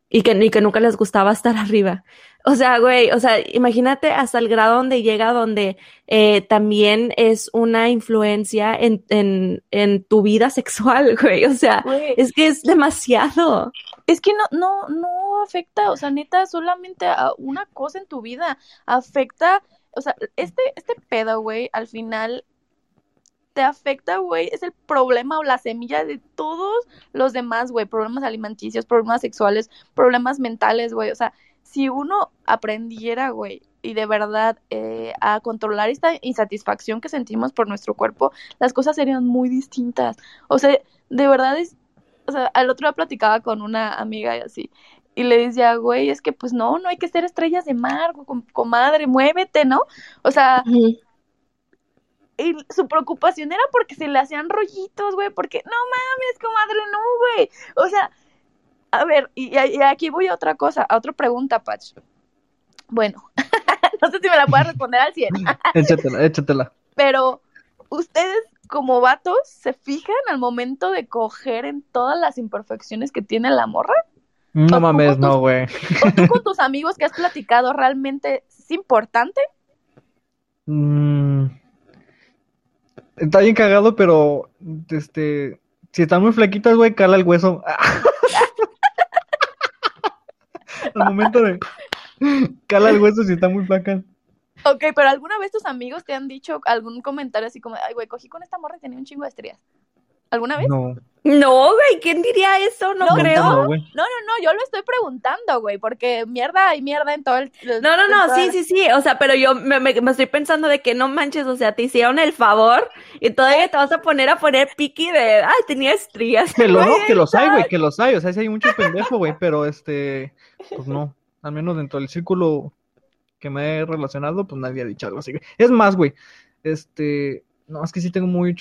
Y que, y que nunca les gustaba estar arriba. O sea, güey, o sea, imagínate hasta el grado donde llega, donde eh, también es una influencia en, en, en tu vida sexual, güey. O sea, Güey, es que es demasiado. Es que no, no, no afecta, o sea, neta, solamente a una cosa en tu vida. Afecta, o sea, este, este pedo, güey, al final te afecta, güey, es el problema o la semilla de todos los demás, güey, problemas alimenticios, problemas sexuales, problemas mentales, güey, o sea, si uno aprendiera, güey, y de verdad eh, a controlar esta insatisfacción que sentimos por nuestro cuerpo, las cosas serían muy distintas. O sea, de verdad es, o sea, al otro día platicaba con una amiga y así, y le decía, güey, es que pues no, no hay que ser estrellas de mar, com- comadre, muévete, ¿no? O sea, y su preocupación era porque se le hacían rollitos, güey, porque no mames, comadre, no, güey. O sea, a ver, y, y aquí voy a otra cosa, a otra pregunta, Pach. Bueno, no sé si me la puedes responder al 100, Échatela, échatela. pero ustedes como vatos se fijan al momento de coger en todas las imperfecciones que tiene la morra? No ¿O mames, no, güey. ¿O tú con tus amigos que has platicado realmente es importante? Mm. Está bien cagado, pero este, si están muy flaquitas, güey, cala el hueso. Al momento de cala el hueso si están muy flacas. Ok, pero ¿alguna vez tus amigos te han dicho algún comentario así como, ay, güey, cogí con esta morra y tenía un chingo de estrías? ¿Alguna vez? No, No, güey, ¿quién diría eso? No, No, creo. no. No, no, no, yo lo estoy preguntando, güey, porque mierda hay mierda en todo el... el- No, no, no, sí, la- sí, sí, o sea, pero yo me, me- me estoy pensando de que no manches, o sea, te hicieron el favor y todavía te vas a poner a poner piqui de, ay, tenía estrías. Que, lo, Güey, que los hay, güey, que los hay. O sea, sí hay mucho pendejo, güey, pero este, pues no. Al menos dentro del círculo que me he relacionado, pues nadie ha dicho algo así. Es más, güey, este, no, es que sí tengo muy,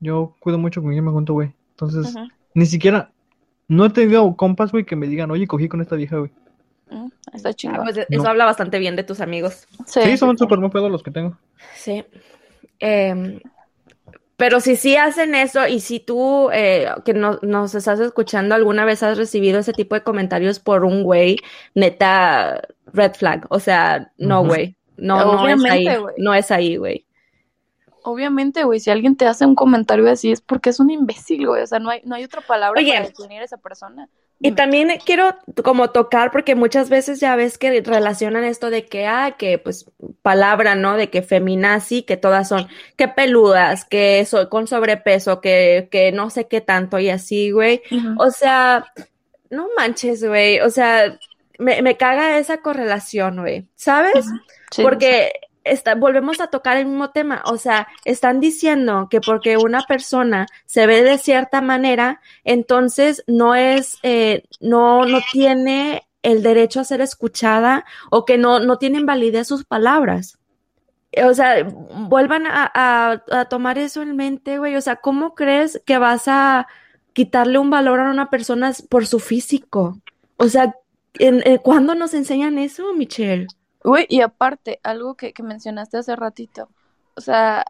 yo cuido mucho con quién me junto, güey. Entonces, ni siquiera, no he tenido compas, güey, que me digan, oye, cogí con esta vieja, güey. ujú, Está Ah, chingón. pues eso No. habla bastante bien de tus amigos. Sí, son súper muy pedos los que tengo. Sí. Em, pero si sí hacen eso y si tú eh, que no- nos estás escuchando alguna vez has recibido ese tipo de comentarios por un güey, neta, red flag. O sea, no, güey. No, no es ahí. No es ahí, güey. Obviamente, güey, si alguien te hace un comentario así es porque es un imbécil, güey, o sea, no hay, no hay otra palabra Oye. para definir a esa persona. Y Dime. también quiero como tocar, porque muchas veces ya ves que relacionan esto de que, ah, que pues palabra, ¿no? De que feminazi, que todas son, que peludas, que soy con sobrepeso, que, que no sé qué tanto y así, güey. O sea, no manches, güey. O sea, me, me caga esa correlación, güey. ¿Sabes? Sí, Porque está, volvemos a tocar el mismo tema. O sea, están diciendo que porque una persona se ve de cierta manera, entonces no es, eh, no, no tiene el derecho a ser escuchada o que no, no tienen validez sus palabras. O sea, vuelvan a, a- tomar eso en mente, güey. O sea, ¿cómo crees que vas a quitarle un valor a una persona por su físico? O sea, ¿en, en- ¿cuándo nos enseñan eso, Michelle? Güey, y aparte, algo que, que mencionaste hace ratito, o sea,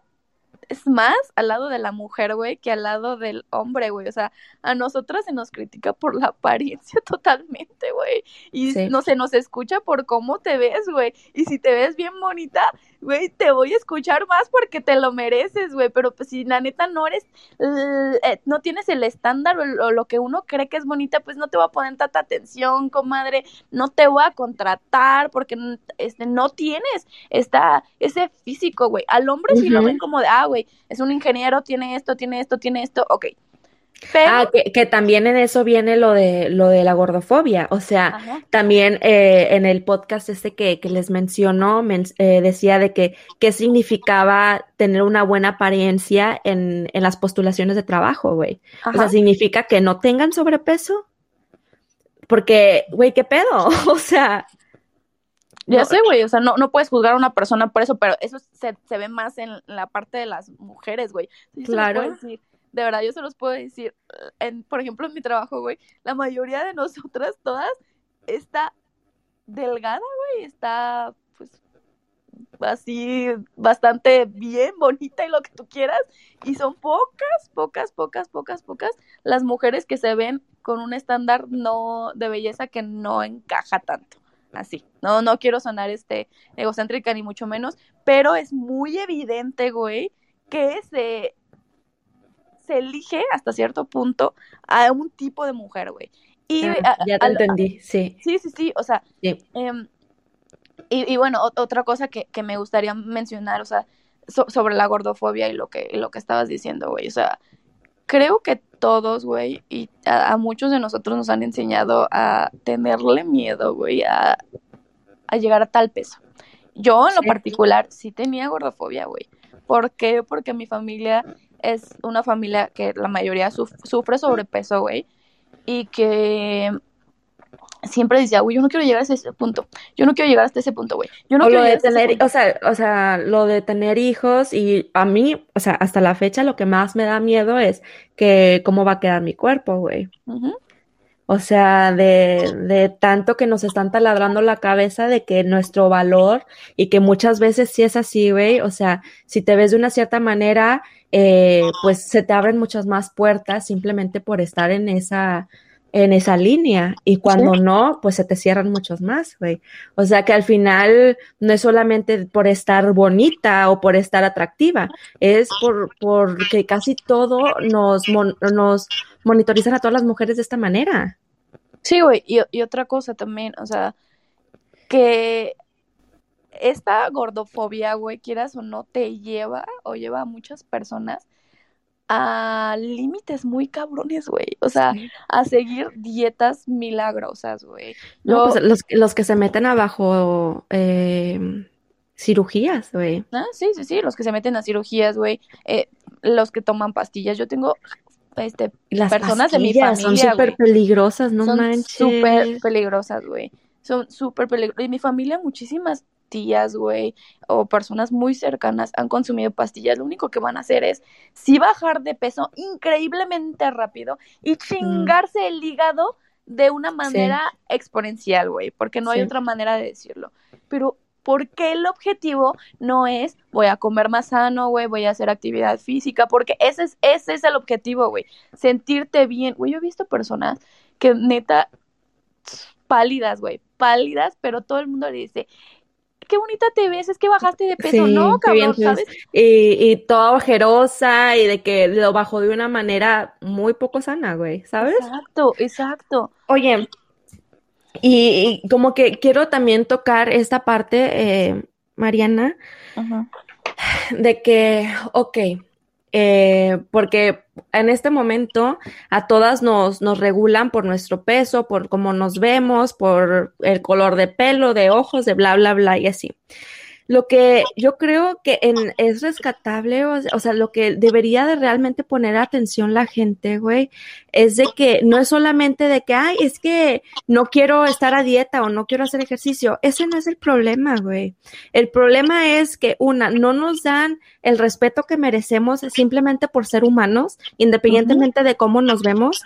es más al lado de la mujer, güey, que al lado del hombre, güey. O sea, a nosotras se nos critica por la apariencia totalmente, güey. Y Sí. no se nos escucha por cómo te ves, güey. Y si te ves bien bonita, güey, te voy a escuchar más porque te lo mereces, güey. Pero pues si la neta no eres, eh, no tienes el estándar o lo, lo que uno cree que es bonita, pues no te voy a poner tanta atención, comadre. No te voy a contratar porque este, no tienes esta, ese físico, güey. Al hombre sí lo Ujú. ven como de, ah, güey, es un ingeniero, tiene esto, tiene esto, tiene esto, ok. Pero, Ah, que, que también en eso viene lo de lo de la gordofobia. O sea, Ajá. también eh, en el podcast este que, que les mencionó, men- eh, decía de que qué significaba tener una buena apariencia en, en las postulaciones de trabajo, güey. O sea, significa que no tengan sobrepeso. Porque, güey, ¿qué pedo? O sea, Ya no- sé, güey, o sea, no, no puedes juzgar a una persona por eso, pero eso se, se ve más en la parte de las mujeres, güey. Claro. De verdad, yo se los puedo decir. En, por ejemplo, en mi trabajo, güey, la mayoría de nosotras todas está delgada, güey, está, pues, así, bastante bien, bonita y lo que tú quieras. Y son pocas, pocas, pocas, pocas, pocas las mujeres que se ven con un estándar no de belleza que no encaja tanto así. No, no quiero sonar este egocéntrica ni mucho menos, pero es muy evidente, güey, que se, se elige hasta cierto punto a un tipo de mujer, güey. Y ah, a- ya te entendí, sí. sí, sí, sí, o sea, Sí. em, y, y bueno, ot- otra cosa que, que me gustaría mencionar, o sea, so- sobre la gordofobia y lo que, lo que estabas diciendo, güey. O sea, creo que todos, güey, y a, a muchos de nosotros nos han enseñado a tenerle miedo, güey, a, a llegar a tal peso. Yo, en lo Sí. particular, sí tenía gordofobia, güey. ¿Por qué? Porque mi familia es una familia que la mayoría suf- sufre sobrepeso, güey, y que siempre decía, güey, yo no quiero llegar a ese punto. Yo no quiero llegar hasta ese punto, güey. Yo no o lo quiero de llegar hasta ese tener, o sea, o sea, lo de tener hijos y a mí, o sea, hasta la fecha lo que más me da miedo es que cómo va a quedar mi cuerpo, güey. Ujú. O sea, de, de tanto que nos están taladrando la cabeza de que nuestro valor y que muchas veces sí es así, güey. O sea, si te ves de una cierta manera, eh, pues se te abren muchas más puertas simplemente por estar en esa, en esa línea. Y cuando no, pues se te cierran muchos más, güey. O sea que al final no es solamente por estar bonita o por estar atractiva, es por, porque casi todo nos, mon- nos monitorizan a todas las mujeres de esta manera. Sí, güey, y, y otra cosa también, o sea, que esta gordofobia, güey, quieras o no, te lleva o lleva a muchas personas a límites muy cabrones, güey. O sea, a seguir dietas milagrosas, güey. No, pues los, los que se meten abajo eh, cirugías, güey. Ah, sí, sí, sí, los que se meten a cirugías, güey, eh, los que toman pastillas. Yo tengo, este, Y Las Personas de mi pastillas son familia, súper peligrosas, no son manches. súper peligrosas, güey. Son súper peligrosas. En mi familia muchísimas tías, güey, o personas muy cercanas han consumido pastillas. Lo único que van a hacer es sí bajar de peso increíblemente rápido y chingarse el hígado de una manera exponencial, güey, porque no hay otra manera de decirlo. Pero ¿por qué el objetivo no es voy a comer más sano, güey, voy a hacer actividad física? Porque ese es, ese es el objetivo, güey. Sentirte bien. Güey, yo he visto personas que neta pálidas, güey, pálidas, pero todo el mundo le dice, qué bonita te ves, es que bajaste de peso. Sí, no, bien cabrón. ¿sabes? Y, y toda ojerosa y de que lo bajó de una manera muy poco sana, güey, ¿sabes? Exacto, exacto. Oye, y, y como que quiero también tocar esta parte, eh, Mariana, Ajá. de que, ok, eh, porque en este momento a todas nos, nos regulan por nuestro peso, por cómo nos vemos, por el color de pelo, de ojos, de bla, bla, bla y así. Lo que yo creo que en, es rescatable, o, o sea, lo que debería de realmente poner atención la gente, güey, es de que no es solamente de que, ay, es que no quiero estar a dieta o no quiero hacer ejercicio. Ese no es el problema, güey. El problema es que, una, no nos dan el respeto que merecemos simplemente por ser humanos, independientemente de cómo nos vemos.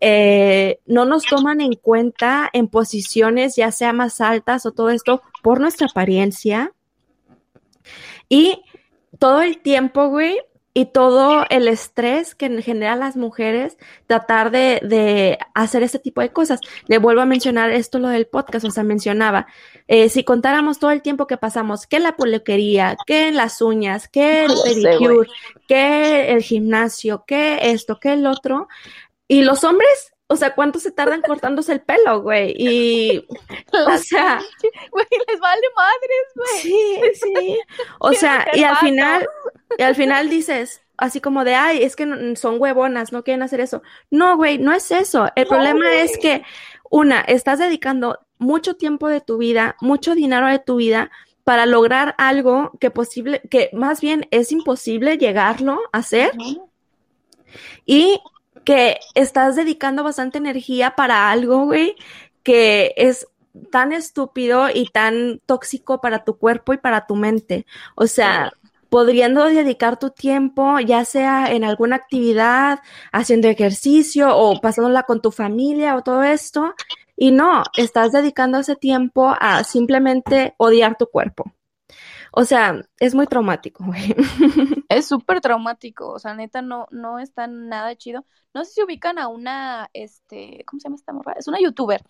Eh, no nos toman en cuenta en posiciones ya sea más altas o todo esto por nuestra apariencia. Y todo el tiempo, güey, y todo el estrés que generan las mujeres tratar de, de hacer ese tipo de cosas. Le vuelvo a mencionar esto, lo del podcast, o sea, mencionaba, eh, si contáramos todo el tiempo que pasamos, que la peluquería, que las uñas, que el pedicure, que el gimnasio, que esto, que el otro, y los hombres, o sea, ¿cuánto se tardan cortándose el pelo, güey? Y, o sea, Güey, les vale madres, güey. Sí, sí. O sea, y al final, y al final dices, así como de, ay, es que son huevonas, no quieren hacer eso. No, güey, no es eso. El No, problema es que, una, estás dedicando mucho tiempo de tu vida, mucho dinero de tu vida para lograr algo que posible, que más bien es imposible llegarlo a hacer y que estás dedicando bastante energía para algo, güey, que es tan estúpido y tan tóxico para tu cuerpo y para tu mente. O sea, podriendo dedicar tu tiempo, ya sea en alguna actividad, haciendo ejercicio o pasándola con tu familia o todo esto, y no, estás dedicando ese tiempo a simplemente odiar tu cuerpo. O sea, es muy traumático, güey. Es súper traumático, o sea, neta, no, no está nada chido. No sé si ubican a una, este, ¿cómo se llama esta morra? Es una youtuber,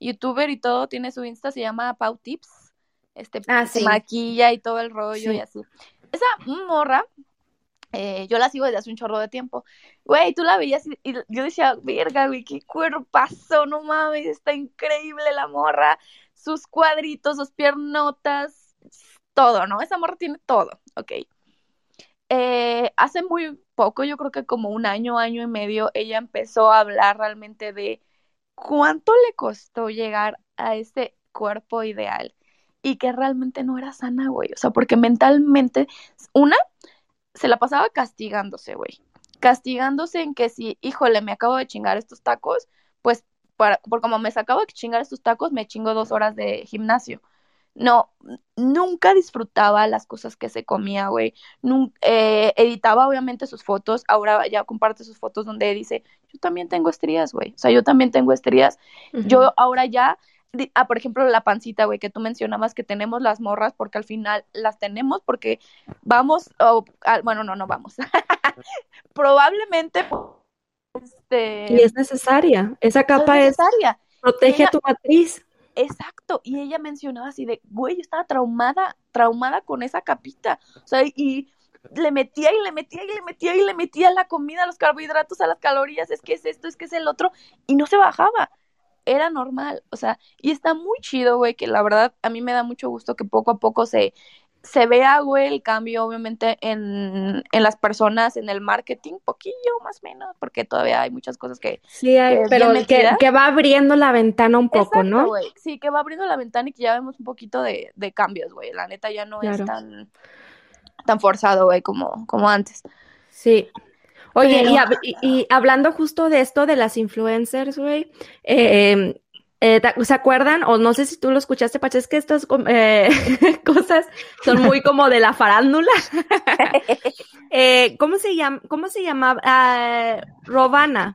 youtuber y todo, tiene su Insta, se llama Pau Tips, este, Ah, se sí. maquilla y todo el rollo Sí. y así. Esa morra, eh, yo la sigo desde hace un chorro de tiempo. Güey, tú la veías y, y yo decía, verga, güey, qué cuerpazo, no mames, está increíble la morra, sus cuadritos, sus piernotas, todo, ¿no? Esa morra tiene todo, ok. eh, hace muy poco, yo creo que como un año, año y medio, ella empezó a hablar realmente de cuánto le costó llegar a ese cuerpo ideal y que realmente no era sana, güey. O sea, porque mentalmente, una, se la pasaba castigándose, güey. Castigándose en que si, híjole, me acabo de chingar estos tacos, pues para, por como me acabo de chingar estos tacos, me chingo dos horas de gimnasio. No, nunca disfrutaba las cosas que se comía, güey. Eh, editaba obviamente sus fotos, ahora ya comparte sus fotos donde dice, yo también tengo estrías, güey. O sea, yo también tengo estrías. Yo ahora ya, ah, por ejemplo, la pancita, güey, que tú mencionabas que tenemos las morras porque al final las tenemos porque vamos, o, ah, bueno, no, no vamos. Probablemente, este, Y es necesaria. Esa es capa es, necesaria. protege tu matriz. Exacto, y ella mencionaba así de, güey, yo estaba traumada, traumada con esa capita, o sea, y le metía y le metía y le metía y le metía la comida, a los carbohidratos, a las calorías, es que es esto, es que es el otro, y no se bajaba, era normal, o sea, y está muy chido, güey, que la verdad a mí me da mucho gusto que poco a poco se, se vea, güey, el cambio, obviamente, en, en las personas, en el marketing, poquillo más o menos, porque todavía hay muchas cosas que Sí, hay- que pero que, va abriendo la ventana un poco, Exacto, ¿no? güey. Sí, que va abriendo la ventana y que ya vemos un poquito de, de cambios, güey. La neta ya no es tan, tan forzado, güey, como, como antes. Sí. Oye, Pero- y, hab- y- y hablando justo de esto de las influencers, güey, eh, eh, ¿te- ¿se acuerdan? O no sé si tú lo escuchaste, Pache, es que estas eh, cosas son muy como de la farándula. Eh, ¿cómo se llama? ¿Cómo se llamaba? Ah, Robana,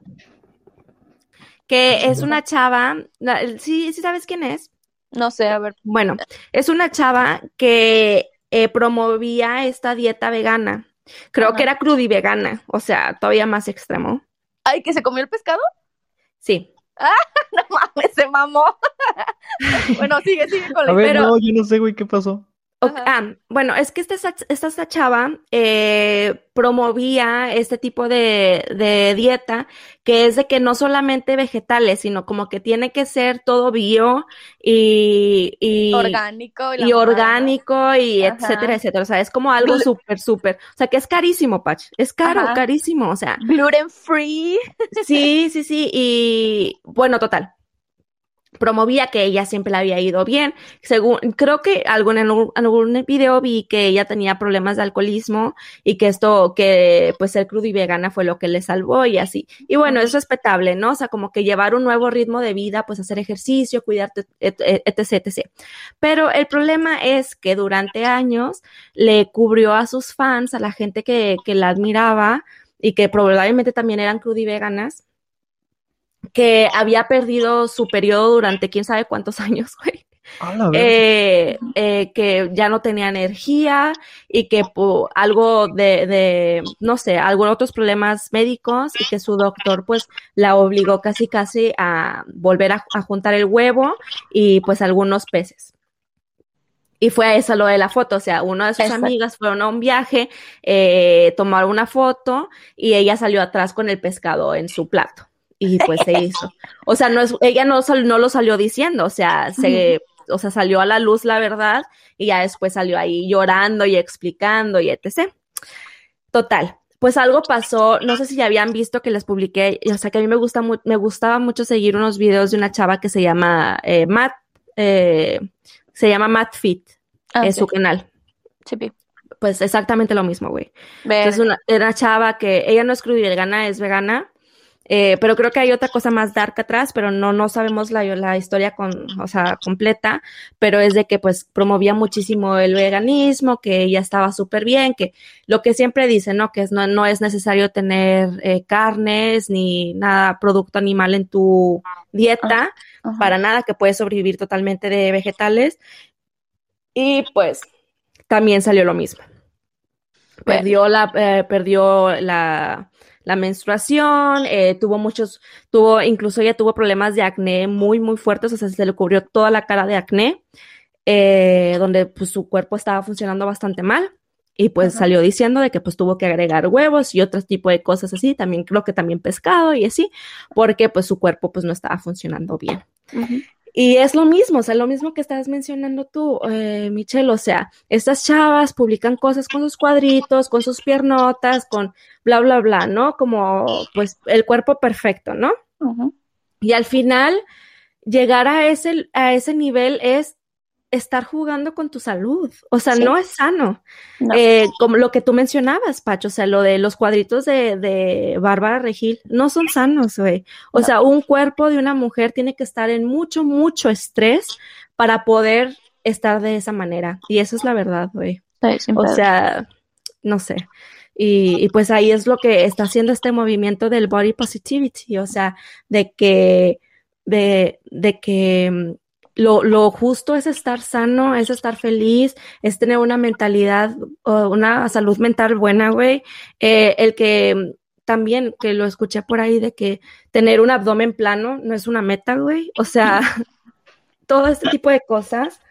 que es una chava, ¿sí, sí sabes quién es? No sé, a ver. Bueno, es una chava que promovía esta dieta vegana. Creo que era crudivegana, o sea, todavía más extremo. Ay, que se comió el pescado. Sí. No mames, se mamó. bueno, sigue, sigue con la A ver, Pero- no, yo no sé, güey, ¿qué pasó? Ah, bueno, es que esta, esta, esta chava eh, promovía este tipo de, de dieta que es de que no solamente vegetales, sino como que tiene que ser todo bio y, y, orgánico. y orgánico y Ajá. etcétera, etcétera. O sea, es como algo súper, súper. O sea, que es carísimo, Pach. Es caro, Ajá. carísimo. O sea, Gluten free. Sí, sí, sí. Y bueno, total. Promovía que ella siempre le había ido bien. Según, creo que algún, en algún, video vi que ella tenía problemas de alcoholismo y que esto, que pues ser crudo y vegana fue lo que le salvó y así. Y bueno, es respetable, ¿no? O sea, como que llevar un nuevo ritmo de vida, pues hacer ejercicio, cuidarte, et- et- etc, etc. Pero el problema es que durante años le cubrió a sus fans, a la gente que, que la admiraba y que probablemente también eran crudo y veganas que había perdido su periodo durante quién sabe cuántos años, güey. Eh, eh, que ya no tenía energía y que por algo de, de, no sé, algunos otros problemas médicos y que su doctor pues la obligó casi casi a volver a, a juntar el huevo y pues algunos peces. Y fue a eso lo de la foto, o sea, una de sus Exacto. amigas fueron a un viaje, eh, tomaron una foto y ella salió atrás con el pescado en su plato. Y pues se hizo. O sea, no es, ella no, no lo salió diciendo, o sea, se, o sea, salió a la luz la verdad y ya después salió ahí llorando y explicando y etc. Total. Pues algo pasó, no sé si ya habían visto que les publiqué, o sea que a mí me gusta mu- me gustaba mucho seguir unos videos de una chava que se llama eh, Matt, eh, se llama Matt Fit, Ah, es sí. su canal. Sí. Pues exactamente lo mismo, güey. Es una, era una chava que ella no es vegana, es vegana. Eh, pero creo que hay otra cosa más dark atrás, pero no, no sabemos la, la historia con, o sea, completa, pero es de que pues promovía muchísimo el veganismo, que ella estaba súper bien, que lo que siempre dice, ¿no? Que es, no, no es necesario tener eh, carnes ni nada, producto animal en tu dieta, Ajá. para nada, que puedes sobrevivir totalmente de vegetales. Y pues también salió lo mismo. Perdió la, eh, perdió la, la menstruación, eh, tuvo muchos, tuvo, incluso ella tuvo problemas de acné muy, muy fuertes, o sea, se le cubrió toda la cara de acné, eh, donde pues su cuerpo estaba funcionando bastante mal. Y pues Ajá. salió diciendo de que pues tuvo que agregar huevos y otro tipo de cosas así, también creo que también pescado y así, porque pues su cuerpo pues no estaba funcionando bien. Ujú. Y es lo mismo, o sea, lo mismo que estás mencionando tú, eh, Michelle, o sea, estas chavas publican cosas con sus cuadritos, con sus piernotas, con bla, bla, bla, ¿no? Como, pues, el cuerpo perfecto, ¿no? Y al final, llegar a ese, a ese nivel es estar jugando con tu salud. O sea, Sí. no es sano. No. Eh, como lo que tú mencionabas, Pacho, o sea, lo de los cuadritos de, de Bárbara Regil, no son sanos, güey. O No. sea, un cuerpo de una mujer tiene que estar en mucho, mucho estrés para poder estar de esa manera. Y eso es la verdad, güey. Sí, O sea, no sé. Y, y pues ahí es lo que está haciendo este movimiento del body positivity, o sea, de que, de, de que mm, lo, lo justo es estar sano, es estar feliz, es tener una mentalidad, una salud mental buena, güey. Eh, el que también, que lo escuché por ahí, de que tener un abdomen plano no es una meta, güey. O sea, todo este tipo de cosas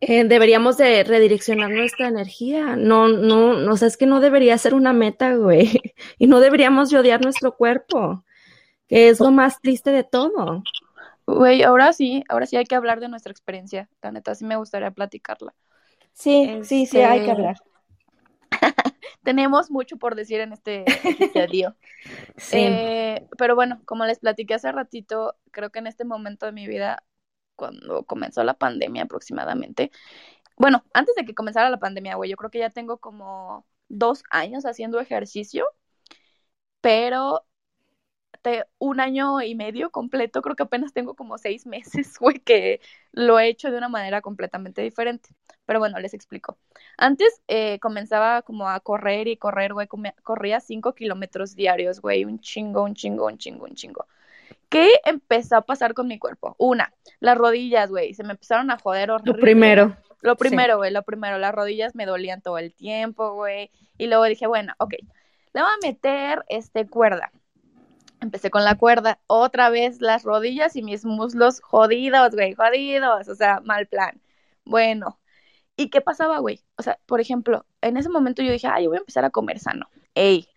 eh, deberíamos de redireccionar nuestra energía. No, no, no, o sea, es que no debería ser una meta, güey. Y no deberíamos de nuestro cuerpo, que es lo más triste de todo. Güey, ahora sí, ahora sí hay que hablar de nuestra experiencia. La neta, sí me gustaría platicarla. Sí, sí, sí, hay que Este, hablar. Tenemos mucho por decir en este episodio. Sí. Eh, pero bueno, como les platiqué hace ratito, creo que en este momento de mi vida, cuando comenzó la pandemia aproximadamente, bueno, antes de que comenzara la pandemia, güey, yo creo que ya tengo como dos años haciendo ejercicio, pero un año y medio completo, creo que apenas tengo como seis meses, güey, que lo he hecho de una manera completamente diferente. Pero bueno, les explico. Antes eh, comenzaba como a correr y correr, güey, corría cinco kilómetros diarios, güey, un chingo, un chingo, un chingo, un chingo. ¿Qué empezó a pasar con mi cuerpo? Una, las rodillas, güey, se me empezaron a joder Lo horrible. primero. Lo primero, güey, lo primero, las rodillas me dolían todo el tiempo, güey. Y luego dije, bueno, ok, le voy a meter este cuerda. Empecé con la cuerda, otra vez las rodillas y mis muslos jodidos, güey, jodidos, o sea, mal plan. Bueno, ¿y qué pasaba, güey? O sea, por ejemplo, en ese momento yo dije, ay, yo voy a empezar a comer sano. Ey,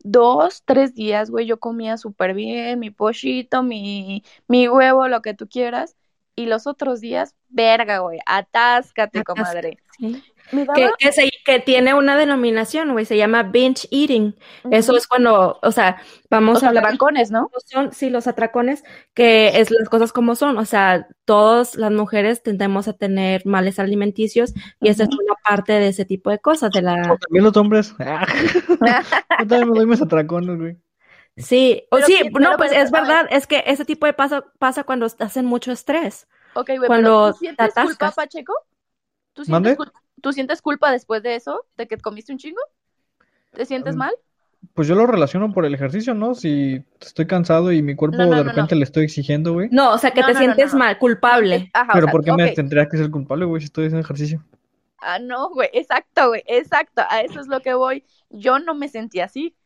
dos, tres días, güey, yo comía súper bien, mi pollito, mi, mi huevo, lo que tú quieras. Y los otros días, verga, güey, atáscate, comadre. Sí. Me daba Que, que, se- que tiene una denominación, güey, se llama binge eating. Eso es cuando, o sea, vamos los a hablar atracones, ¿no? son, sí, los atracones, que es las cosas como son, o sea, todas las mujeres tendemos a tener males alimenticios y esa es una parte de ese tipo de cosas, de la, También los hombres. Yo también me doy mis atracones, güey. sí, o sí, no, pues es verdad, es que ese tipo de paso pasa cuando estás en mucho estrés. Ok, güey, Cuando ¿tú te sientes culpa. Pacheco? ¿Tú ¿Mande? sientes, cul- ¿Tú sientes culpa después de eso? ¿De que comiste un chingo? ¿Te sientes Mm, mal? Pues yo lo relaciono por el ejercicio, ¿no? Si estoy cansado y mi cuerpo No, no, de no, repente no. le estoy exigiendo, güey. No, o sea, que No, te sientes no. mal, culpable. Ajá, o Pero sea, ¿por qué me tendría que ser culpable, güey, si estoy haciendo ejercicio? Ah, no, güey, exacto, güey, exacto, a eso es lo que voy. Yo no me sentí así.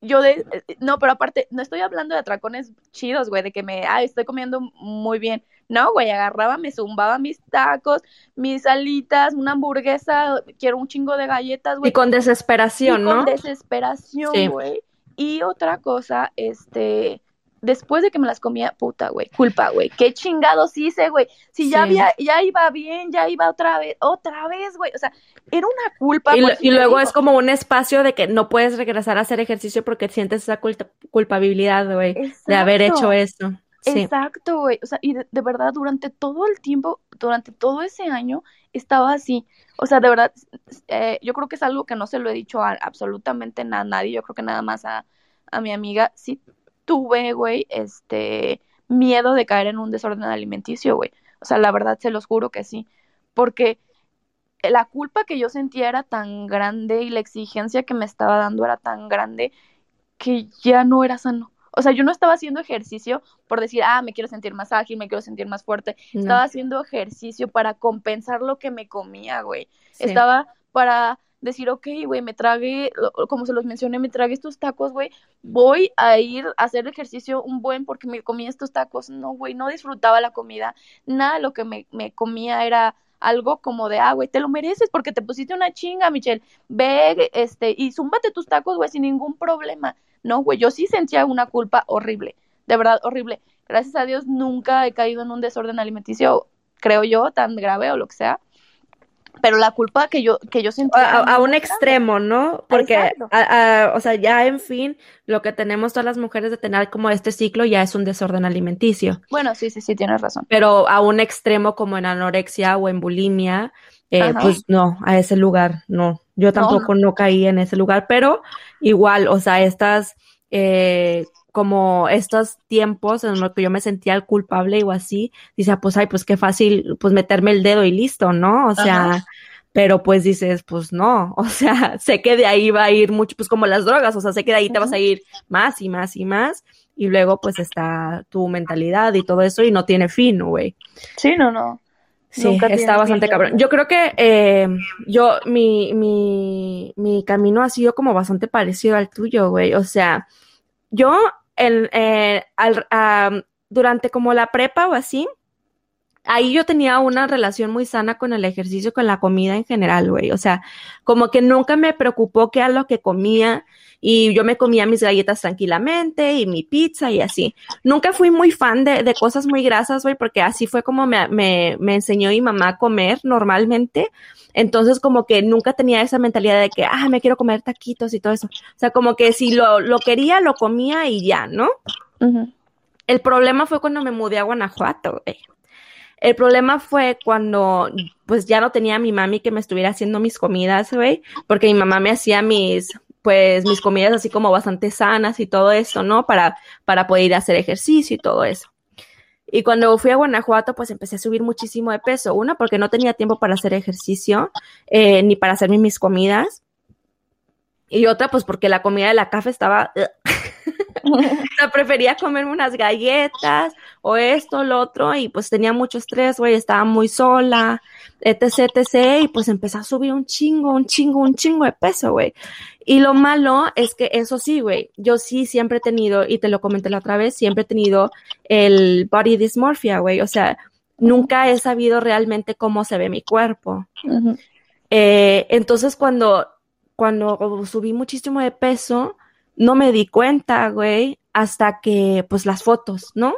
Yo de, eh, no, pero aparte, no estoy hablando de atracones chidos, güey, de que me, ay, estoy comiendo muy bien. No, güey, agarraba, me zumbaba mis tacos, mis alitas, una hamburguesa, quiero un chingo de galletas, güey. Y con desesperación, y con ¿no? desesperación, Sí. güey. Y otra cosa, este, después de que me las comía, puta, güey, culpa, güey. ¿Qué chingados hice, güey? Si ya Sí. había, ya iba bien, ya iba otra vez, otra vez, güey. O sea, era una culpa. Y, lo- y luego digo. es como un espacio de que no puedes regresar a hacer ejercicio porque sientes esa culta- culpabilidad, güey, de haber hecho esto. Exacto, güey. O sea, y de, verdad, durante todo el tiempo, durante todo ese año, estaba así. O sea, de verdad, eh, yo creo que es algo que no se lo he dicho a absolutamente a nadie. Yo creo que nada más a, a mi amiga. Sí tuve, güey, este, miedo de caer en un desorden alimenticio, güey. O sea, la verdad, se los juro que sí. Porque la culpa que yo sentía era tan grande y la exigencia que me estaba dando era tan grande que ya no era sano. O sea, yo no estaba haciendo ejercicio por decir, ah, me quiero sentir más ágil, me quiero sentir más fuerte. No, Estaba haciendo ejercicio para compensar lo que me comía, güey. sí. Estaba para decir, ok, güey, me tragué, como se los mencioné, me tragué estos tacos, güey. Voy a ir a hacer ejercicio un buen porque me comí estos tacos. No, güey, no disfrutaba la comida. Nada de lo que me, me comía era algo como de, ah, güey, te lo mereces porque te pusiste una chinga, Michelle. Ve, este, y zúmbate tus tacos, güey, sin ningún problema. No, güey, yo sí sentía una culpa horrible, de verdad, horrible. gracias a Dios nunca he caído en un desorden alimenticio, creo yo, tan grave o lo que sea. Pero la culpa que yo, que yo sentí. A, un extremo, ¿no? Porque, Exacto. a- a- o sea, ya en fin, lo que tenemos todas las mujeres de tener como este ciclo ya es un desorden alimenticio. Bueno, sí, sí, sí, tienes razón. Pero a un extremo como en anorexia o en bulimia, eh, pues no, a ese lugar no. Yo tampoco no. caí en ese lugar, pero igual, o sea, estas, eh, como estos tiempos en los que yo me sentía el culpable o así, dice, pues ay, pues qué fácil, pues meterme el dedo y listo, ¿no? O sea, Ajá. pero pues dices, pues no, o sea, sé que de ahí va a ir mucho, pues como las drogas, o sea, sé que de ahí te vas a ir más y más y más, y luego pues está tu mentalidad y todo eso y no tiene fin, güey. Sí, no, no. Sí, está bastante cabrón. Yo creo que eh, yo, mi, mi, mi camino ha sido como bastante parecido al tuyo, güey. O sea, yo en, eh, al- am, durante como la prepa o así, ahí yo tenía una relación muy sana con el ejercicio, con la comida en general, güey. O sea, como que nunca me preocupó qué era lo que comía y yo me comía mis galletas tranquilamente y mi pizza y así. Nunca fui muy fan de, de cosas muy grasas, güey, porque así fue como me, me, me enseñó mi mamá a comer normalmente. Entonces, como que nunca tenía esa mentalidad de que, ah, me quiero comer taquitos y todo eso. O sea, como que si lo, lo quería, lo comía y ya, ¿no? El problema fue cuando me mudé a Guanajuato, güey. El problema fue cuando, pues, ya no tenía a mi mami que me estuviera haciendo mis comidas, güey, porque mi mamá me hacía mis, pues, mis comidas así como bastante sanas y todo eso, ¿no? Para, para poder ir a hacer ejercicio y todo eso. Y cuando fui a Guanajuato, pues empecé a subir muchísimo de peso. Una, porque no tenía tiempo para hacer ejercicio, eh, ni para hacerme mis comidas. Y otra, pues porque la comida de la café estaba... Sea, prefería comerme unas galletas o esto, lo otro, y pues tenía mucho estrés, güey, estaba muy sola, etc, etc, y pues empecé a subir un chingo, un chingo, un chingo de peso, güey. Y lo malo es que eso sí, güey, yo sí siempre he tenido, y te lo comenté la otra vez, siempre he tenido el body dysmorphia, güey, o sea, nunca he sabido realmente cómo se ve mi cuerpo. Eh, entonces cuando, cuando subí muchísimo de peso, no me di cuenta, güey, hasta que, pues las fotos, ¿no?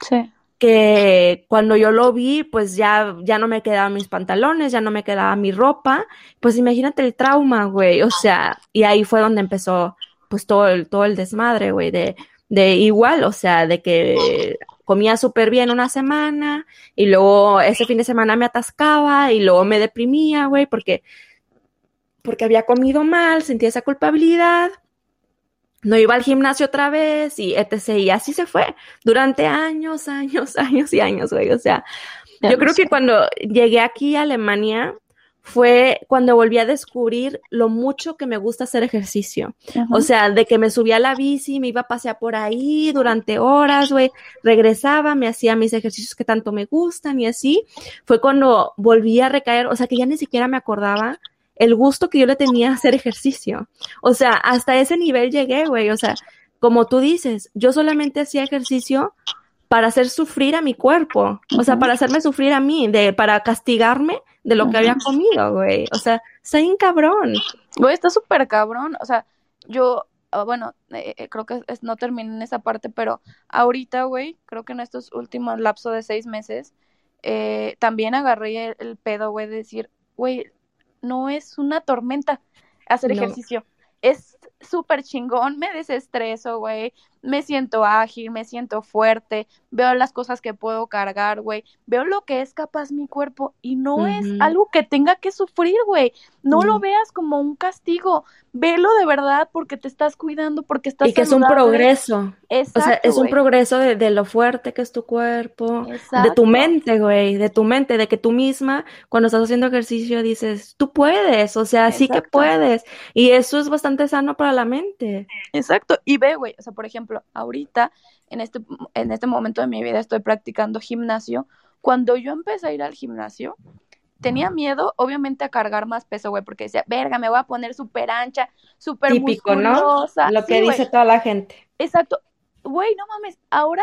Sí. Que cuando yo lo vi, pues ya, ya no me quedaban mis pantalones, ya no me quedaba mi ropa, pues imagínate el trauma, güey, o sea, y ahí fue donde empezó, pues todo el, todo el desmadre, güey, de, de igual, o sea, de que comía súper bien una semana y luego ese fin de semana me atascaba y luego me deprimía, güey, porque, porque había comido mal, sentía esa culpabilidad, no iba al gimnasio otra vez y etc. Y así se fue durante años, años, años y años, güey. O sea, yo creo que cuando llegué aquí a Alemania fue cuando volví a descubrir lo mucho que me gusta hacer ejercicio. O sea, de que me subía a la bici, me iba a pasear por ahí durante horas, güey, regresaba, me hacía mis ejercicios que tanto me gustan y así. Fue cuando volví a recaer, o sea, que ya ni siquiera me acordaba el gusto que yo le tenía a hacer ejercicio. O sea, hasta ese nivel llegué, güey. O sea, como tú dices, yo solamente hacía ejercicio para hacer sufrir a mi cuerpo, o sea, para hacerme sufrir a mí, de, para castigarme de lo que había comido, güey. O sea, está bien cabrón. Güey, está súper cabrón. O sea, yo, ah, bueno, eh, eh, creo que es- no terminé en esa parte, pero ahorita, güey, creo que en estos últimos lapsos de seis meses, eh, también agarré el, el pedo, güey, de decir, güey, no es una tormenta hacer No. ejercicio. Es súper chingón, me desestreso, güey, me siento ágil, me siento fuerte, veo las cosas que puedo cargar, güey, veo lo que es capaz mi cuerpo y no es algo que tenga que sufrir, güey. No lo No. veas como un castigo, velo de verdad porque te estás cuidando, porque estás Y que es un progreso. Exacto, O sea, es un progreso de, de lo fuerte que es tu cuerpo, de tu mente, güey, de tu mente, de que tú misma, cuando estás haciendo ejercicio, dices, tú puedes, o sea, sí que puedes. Y eso es bastante sano para la mente. Exacto. Y ve, güey, o sea, por ejemplo, ahorita, en este, en este momento de mi vida, estoy practicando gimnasio. Cuando yo empecé a ir al gimnasio, tenía miedo, obviamente, a cargar más peso, güey, porque decía, verga, me voy a poner súper ancha, súper Típico, ¿no? musculosa. Lo que Sí, güey. dice toda la gente. Exacto. Güey, no mames, ahora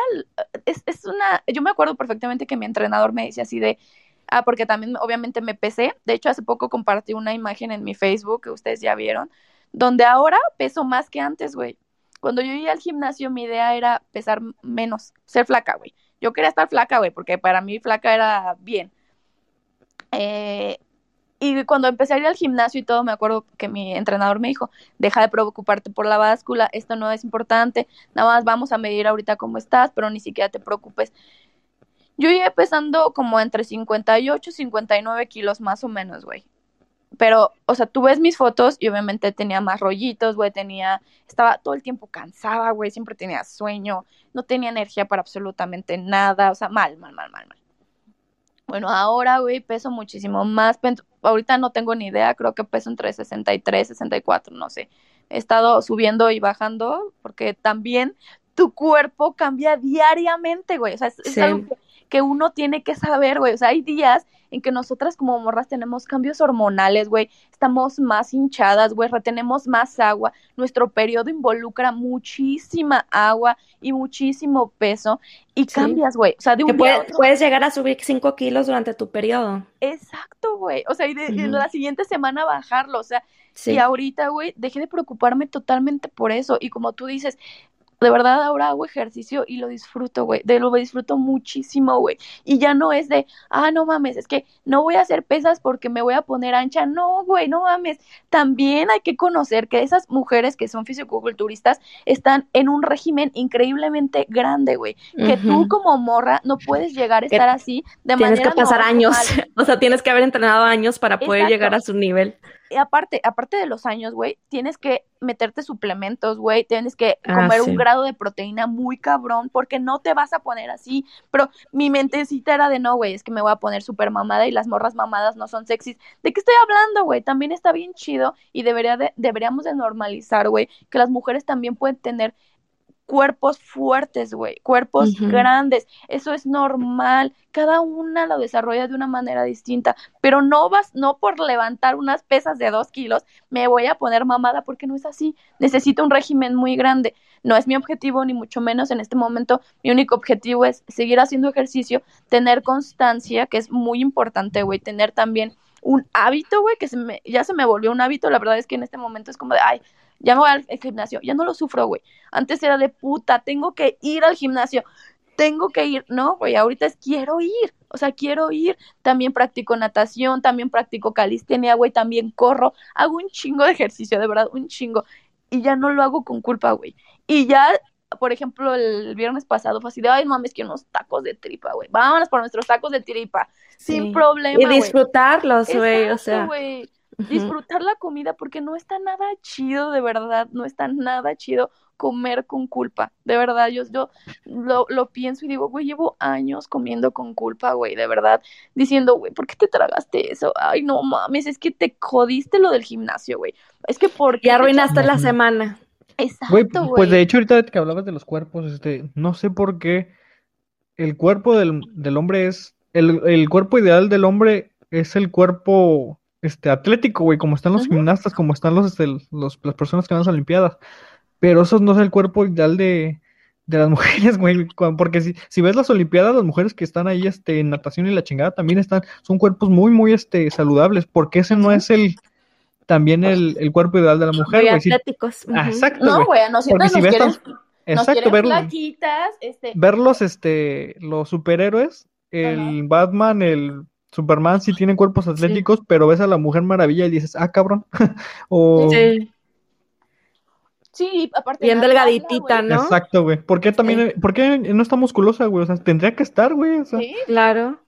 es, es una, yo me acuerdo perfectamente que mi entrenador me decía así de, ah, porque también obviamente me pesé, de hecho hace poco compartí una imagen en mi Facebook que ustedes ya vieron, donde ahora peso más que antes, güey. Cuando yo iba al gimnasio, mi idea era pesar menos, ser flaca, güey. Yo quería estar flaca, güey, porque para mí flaca era bien. Eh, y cuando empecé a ir al gimnasio y todo, me acuerdo que mi entrenador me dijo, deja de preocuparte por la báscula, esto no es importante, nada más vamos a medir ahorita cómo estás, pero ni siquiera te preocupes. Yo iba pesando como entre 58 y 59 kilos más o menos, güey. Pero, o sea, tú ves mis fotos y obviamente tenía más rollitos, güey, tenía, estaba todo el tiempo cansada, güey, siempre tenía sueño, no tenía energía para absolutamente nada, o sea, mal, mal, mal, mal, mal. Bueno, ahora, güey, peso muchísimo más. Ahorita no tengo ni idea, creo que peso entre 63, 64, no sé. He estado subiendo y bajando porque también tu cuerpo cambia diariamente, güey. O sea, es, algo que, que uno tiene que saber, güey. O sea, hay días en que nosotras como morras tenemos cambios hormonales, güey. Estamos más hinchadas, güey, retenemos más agua. Nuestro periodo involucra muchísima agua y muchísimo peso y Sí. cambias, güey. O sea, de un día a puede- otro. puedes llegar a subir 5 kilos durante tu periodo. Exacto, güey. O sea, y, de, y la siguiente semana bajarlo. O sea, Sí. y ahorita, güey, dejé de preocuparme totalmente por eso. Y como tú dices, de verdad ahora hago ejercicio y lo disfruto, güey. De lo disfruto muchísimo, güey. Y ya no es de, ah, no mames, es que no voy a hacer pesas porque me voy a poner ancha. No, güey, no mames. También hay que conocer que esas mujeres que son fisicoculturistas están en un régimen increíblemente grande, güey. Que tú como morra no puedes llegar a estar así de Tienes manera que pasar normal. años. O sea, tienes que haber entrenado años para poder Exacto. llegar a su nivel. Y aparte, aparte de los años, güey, tienes que meterte suplementos, güey, tienes que Ah, comer sí. un grado de proteína muy cabrón, porque no te vas a poner así. Pero mi mentecita era de no, güey, es que me voy a poner súper mamada y las morras mamadas no son sexys. ¿De qué estoy hablando, güey? También está bien chido y debería de, deberíamos de normalizar, güey, que las mujeres también pueden tener cuerpos fuertes, güey, cuerpos grandes, eso es normal, cada una lo desarrolla de una manera distinta, pero no vas, no por levantar unas pesas de dos kilos me voy a poner mamada porque no es así, necesito un régimen muy grande, no es mi objetivo ni mucho menos en este momento, mi único objetivo es seguir haciendo ejercicio, tener constancia, que es muy importante, güey, tener también un hábito, güey, que se me, ya se me volvió un hábito, la verdad es que en este momento es como de, ay, ya me voy al gimnasio, ya no lo sufro, güey. Antes era de puta, tengo que ir al gimnasio, tengo que ir. No, güey, ahorita es quiero ir, o sea, quiero ir. También practico natación, también practico calistenia, güey, también corro, hago un chingo de ejercicio, de verdad, un chingo. Y ya no lo hago con culpa, güey. Y ya, por ejemplo, el viernes pasado fue así de, ay, mames, que unos tacos de tripa, güey. Vámonos por nuestros tacos de tripa, sin problema, Y disfrutarlos, güey, o sea. Disfrutar la comida porque no está nada chido, de verdad, no está nada chido comer con culpa, de verdad, yo, yo lo, lo pienso y digo, güey, llevo años comiendo con culpa, güey, de verdad, diciendo, güey, ¿por qué te tragaste eso? Ay, no mames, es que te jodiste lo del gimnasio, güey, es que por Y arruinaste la semana. Güey, Exacto, pues de hecho ahorita que hablabas de los cuerpos, este, no sé por qué el cuerpo del, del hombre es, el, el cuerpo ideal del hombre es el cuerpo, este, atlético, güey, como están los gimnastas, como están los, este, los, las personas que van a las olimpiadas, pero eso no es el cuerpo ideal de, de las mujeres, güey, porque si, si ves las olimpiadas, las mujeres que están ahí, este, en natación y la chingada, también están, son cuerpos muy, muy, este, saludables, porque ese no es el, también el, el cuerpo ideal de la mujer, güey, sí, ah, exacto, No, güey. a nosotros Porque si nos ves quieren, tan- nos Exacto, ver, flaquitas, este, verlos, este, los superhéroes, el Batman, el Superman sí tienen cuerpos atléticos, pero ves a la Mujer Maravilla y dices, ah, cabrón. o Sí, sí, aparte bien delgaditita. ¿no? exacto, güey. ¿Por qué también, por qué no está musculosa, güey? O sea, tendría que estar, güey. O sea, Sí, Claro.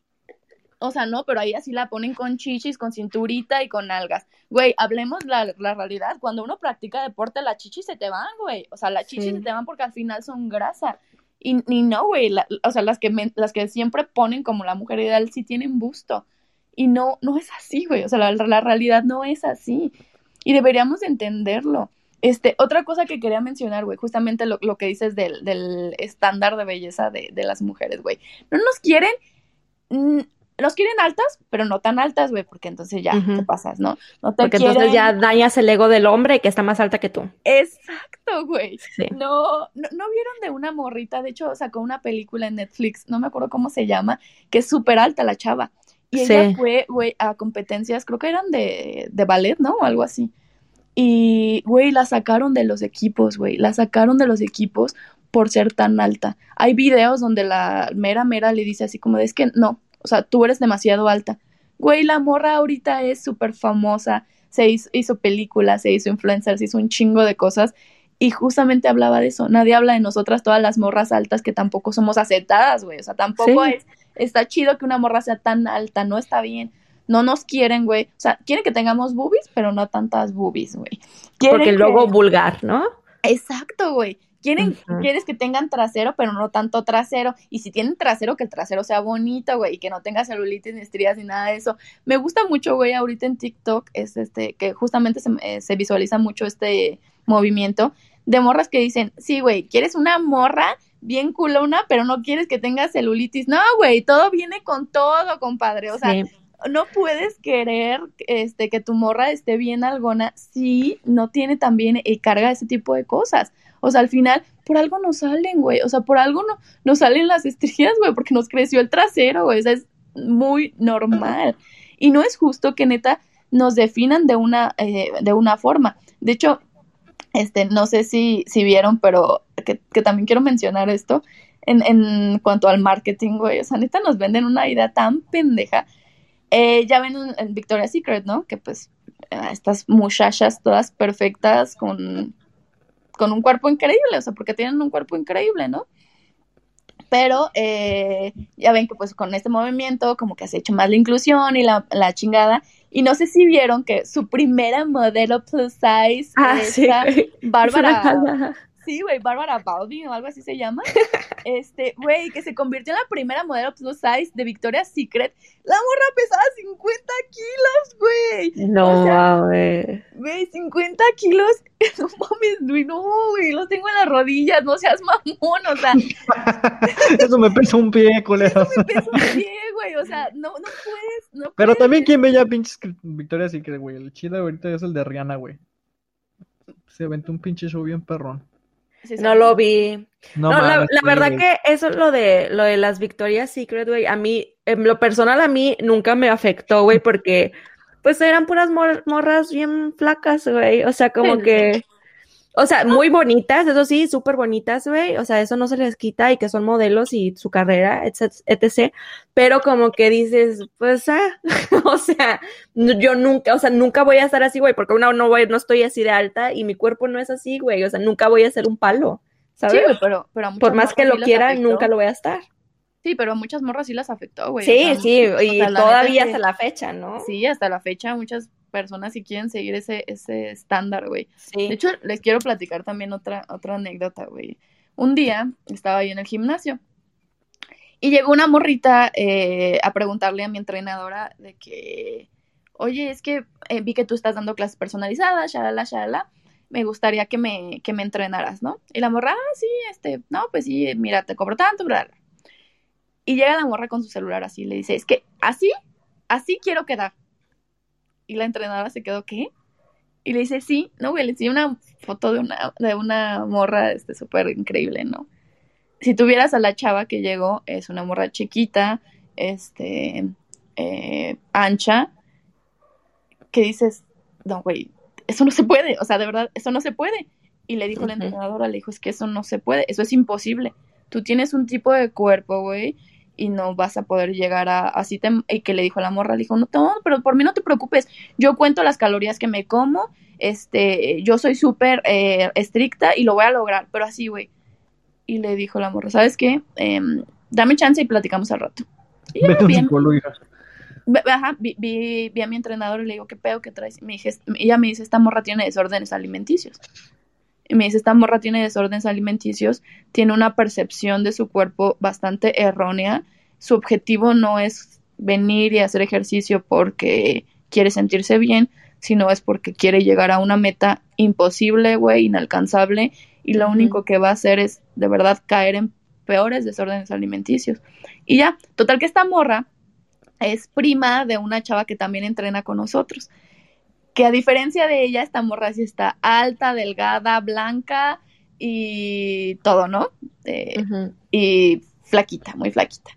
O sea, no, pero ahí así la ponen con chichis, con cinturita y con algas. Güey, hablemos la, la realidad. Cuando uno practica deporte, las chichis se te van, güey. O sea, las chichis Sí. se te van porque al final son grasa. Y, y no, güey. o sea, las que, las que siempre ponen como la mujer ideal sí tienen busto. Y no, no es así, güey. O sea, la, la realidad no es así. Y deberíamos de entenderlo. Este, otra cosa que quería mencionar, güey, justamente lo, lo que dices del, del estándar de belleza de, de las mujeres, güey. No nos quieren, nos quieren altas, pero no tan altas, güey, porque entonces ya te pasas, ¿no? No te Porque quieren. entonces ya dañas el ego del hombre que está más alta que tú. Exacto, güey. Sí. No, no, no vieron de una morrita, de hecho sacó una película en Netflix, no me acuerdo cómo se llama, que es súper alta la chava. Y ella Sí. fue, güey, a competencias, creo que eran de, de ballet, ¿no? O algo así. Y, güey, la sacaron de los equipos, güey. La sacaron de los equipos por ser tan alta. Hay videos donde la mera mera le dice así como de, es que no, o sea, tú eres demasiado alta. Güey, la morra ahorita es súper famosa, se hizo, hizo películas, se hizo influencer, se hizo un chingo de cosas y justamente hablaba de eso. Nadie habla de nosotras, todas las morras altas que tampoco somos aceptadas, güey. O sea, tampoco Sí. es, está chido que una morra sea tan alta, no está bien. No nos quieren, güey. O sea, quieren que tengamos boobies, pero no tantas boobies, güey. Porque que- luego vulgar, ¿no? Exacto, güey. Quieren, quieres que tengan trasero, pero no tanto trasero. Y si tienen trasero, que el trasero sea bonito, güey, y que no tenga celulitis ni estrías ni nada de eso. Me gusta mucho, güey, ahorita en TikTok, es este, que justamente se, eh, se visualiza mucho este movimiento de morras que dicen, sí, güey, quieres una morra bien culona, pero no quieres que tenga celulitis. No, güey, todo viene con todo, compadre. O sea, Sí. no puedes querer este que tu morra esté bien algona si no tiene también y carga ese tipo de cosas. O sea, al final, por algo nos salen, güey. O sea, por algo no, nos salen las estrías, güey, porque nos creció el trasero, güey. O sea, es muy normal. Y no es justo que neta nos definan de una, eh, de una forma. De hecho, este, no sé si, si vieron, pero que, que también quiero mencionar esto en, en cuanto al marketing, güey. O sea, neta nos venden una idea tan pendeja. Eh, ya ven en, Victoria's Secret, ¿no? Que pues estas muchachas todas perfectas con, con un cuerpo increíble, o sea, porque tienen un cuerpo increíble, ¿no? Pero eh, ya ven que pues con este movimiento como que se ha hecho más la inclusión y la, la chingada. Y no sé si vieron que su primera modelo plus size, Ah, sí. Bárbara, sí, güey, Bárbara Baldwin o algo así se llama. Este, güey, que se convirtió en la primera modelo plus size de Victoria's Secret. La morra pesaba 50 kilos, güey. No, O sea, güey. Güey, 50 kilos. No mames, güey, no, güey, los tengo en las rodillas, no seas mamón, o sea, Eso me pesa un pie, culero. me peso un pie, güey, o sea, no, no puedes, no Pero puedes. también, ¿quién ve ya pinches Victoria's Secret, güey? El chido ahorita es el de Rihanna, güey. Se aventó un pinche show bien perrón. Sí, No sí. lo vi. No, No, la, la verdad que eso lo de lo de las Victoria's Secret, güey, a mí, en lo personal a mí nunca me afectó, güey, porque pues eran puras mor- morras bien flacas, güey, o sea, como Sí. que, o sea, muy bonitas, eso sí, súper bonitas, güey, o sea, eso no se les quita y que son modelos y su carrera, etc, etc, pero como que dices, pues, ah, o sea, no- yo nunca, o sea, nunca voy a estar así, güey, porque una no voy, no estoy así de alta y mi cuerpo no es así, güey, o sea, nunca voy a ser un palo, ¿sabes? Sí, güey, pero, pero Por más que lo quiera, afectó. nunca lo voy a estar. Sí, pero a muchas morras sí las afectó, güey. o Sí, sea, sí, o y sea, todavía hasta que- la fecha, ¿no? Sí, hasta la fecha muchas personas sí quieren seguir ese, ese estándar, güey. Sí. De hecho, les quiero platicar también otra, otra anécdota, güey. Un día estaba yo en el gimnasio y llegó una morrita eh, a preguntarle a mi entrenadora de que, oye, es que eh, vi que tú estás dando clases personalizadas, shalala, shalala, me gustaría que me, que me entrenaras, ¿no? Y la morra, ah, sí, este, no, pues sí, mira, te cobro tanto, bla, bla. Y llega la morra con su celular así y le dice, es que así, así quiero quedar. Y la entrenadora se quedó, ¿qué? Y le dice, sí, no, güey, le enseñé una foto de una, de una morra, este, súper increíble, ¿no? Si tuvieras a la chava que llegó, es una morra chiquita, este, eh, ancha, que dices, no, güey, eso no se puede, o sea, de verdad, eso no se puede. Y le dijo la Ujú. entrenadora, le dijo, es que eso no se puede, eso es imposible. Tú tienes un tipo de cuerpo, güey, y no vas a poder llegar a así te, y que le dijo la morra, le dijo, no, no, pero por mí no te preocupes, yo cuento las calorías que me como, este, yo soy súper eh, estricta y lo voy a lograr, pero así, güey. Y le dijo la morra, ¿sabes qué? Em, dame chance y platicamos al rato. Y ya, Vete bien, Ajá, vi, vi, vi a mi entrenador y le digo, ¿qué pedo que traes? Y me dije, ella me dice, esta morra tiene desórdenes alimenticios. Y me dice, esta morra tiene desórdenes alimenticios, tiene una percepción de su cuerpo bastante errónea. Su objetivo no es venir y hacer ejercicio porque quiere sentirse bien, sino es porque quiere llegar a una meta imposible, güey, inalcanzable. Y lo único que va a hacer es, de verdad, caer en peores desórdenes alimenticios. Y ya, total que esta morra es prima de una chava que también entrena con nosotros. Que a diferencia de ella, esta morra sí está alta, delgada, blanca y todo, ¿no? Eh, y flaquita, muy flaquita.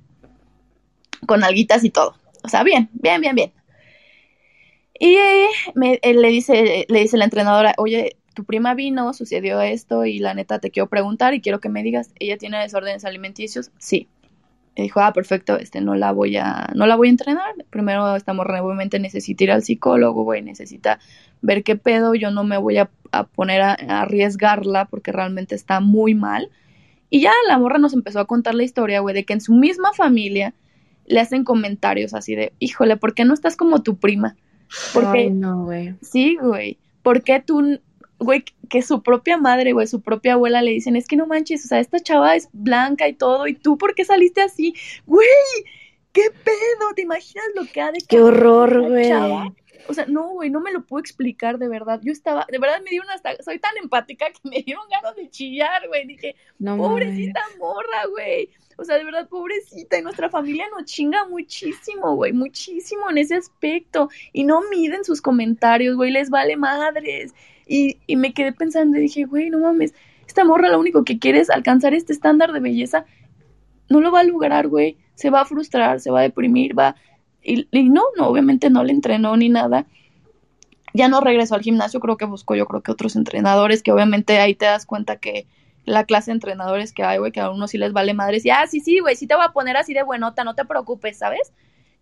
Con alguitas y todo. O sea, bien, bien, bien, bien. Y eh, me, él le dice, le dice la entrenadora, oye, tu prima vino, sucedió esto y la neta te quiero preguntar y quiero que me digas, ¿ella tiene desórdenes alimenticios? Sí. Y dijo, ah, perfecto, este no la voy a, no la voy a entrenar. Primero estamos obviamente necesita ir al psicólogo, güey, necesita ver qué pedo, yo no me voy a, a poner a, a arriesgarla porque realmente está muy mal. Y ya la morra nos empezó a contar la historia, güey, de que en su misma familia le hacen comentarios así de, híjole, ¿por qué no estás como tu prima? Porque, Ay, no, güey. sí, güey, ¿por qué tú, güey, que su propia madre, güey, su propia abuela le dicen, es que no manches, o sea, esta chava es blanca y todo, y tú, ¿por qué saliste así? Güey, ¿qué pedo? ¿Te imaginas lo que ha de Qué horror, güey. O sea, no, güey, no me lo puedo explicar de verdad. Yo estaba, de verdad me dio una, hasta- soy tan empática que me dieron ganas de chillar, güey. Dije, No pobrecita morra, güey. O sea, de verdad, pobrecita. Y nuestra familia nos chinga muchísimo, güey. Muchísimo en ese aspecto. Y no miden sus comentarios, güey. Les vale madres. Y, y me quedé pensando y dije, güey, no mames. Esta morra lo único que quiere es alcanzar este estándar de belleza. No lo va a lograr, güey. Se va a frustrar, se va a deprimir, va. Y, y no, no, obviamente no le entrenó ni nada. Ya no regresó al gimnasio, creo que buscó, yo creo que otros entrenadores, que obviamente ahí te das cuenta que la clase de entrenadores que hay, güey, que a unos sí les vale madres. Y, ah, sí, sí, güey, sí te voy a poner así de buenota, no te preocupes, ¿sabes?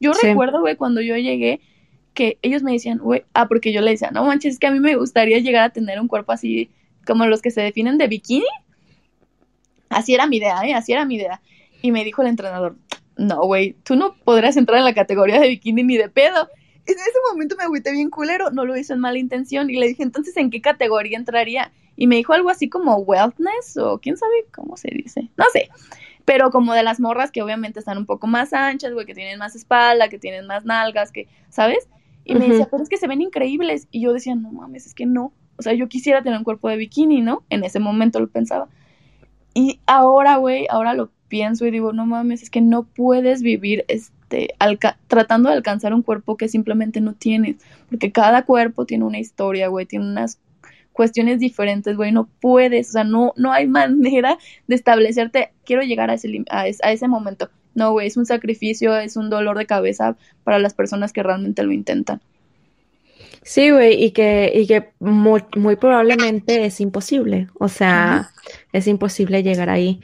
Yo Sí. recuerdo, güey, cuando yo llegué, que ellos me decían, güey, ah, porque yo le decía, no manches, es que a mí me gustaría llegar a tener un cuerpo así, como los que se definen de bikini. Así era mi idea, ¿eh? Así era mi idea. Y me dijo el entrenador, no, güey, tú no podrás entrar en la categoría de bikini ni de pedo. En ese momento me agüité bien culero, no lo hizo en mala intención y le dije, entonces, ¿en qué categoría entraría? Y me dijo algo así como wellness o quién sabe cómo se dice, no sé. Pero como de las morras que obviamente están un poco más anchas, güey, que tienen más espalda, que tienen más nalgas, que, ¿sabes? Y me decía, pero es que se ven increíbles. Y yo decía, no mames, es que no. O sea, yo quisiera tener un cuerpo de bikini, ¿no? En ese momento lo pensaba. Y ahora, güey, ahora lo pienso y digo, no mames, es que no puedes vivir este, tratando de alcanzar un cuerpo que simplemente no tienes. Porque cada cuerpo tiene una historia, güey, tiene unas cuestiones diferentes, güey, no puedes, o sea, no, no hay manera de establecerte, quiero llegar a ese, a es- a ese momento. No, güey, es un sacrificio, es un dolor de cabeza para las personas que realmente lo intentan. Sí, güey, y que, y que muy, muy probablemente es imposible. O sea, es imposible llegar ahí.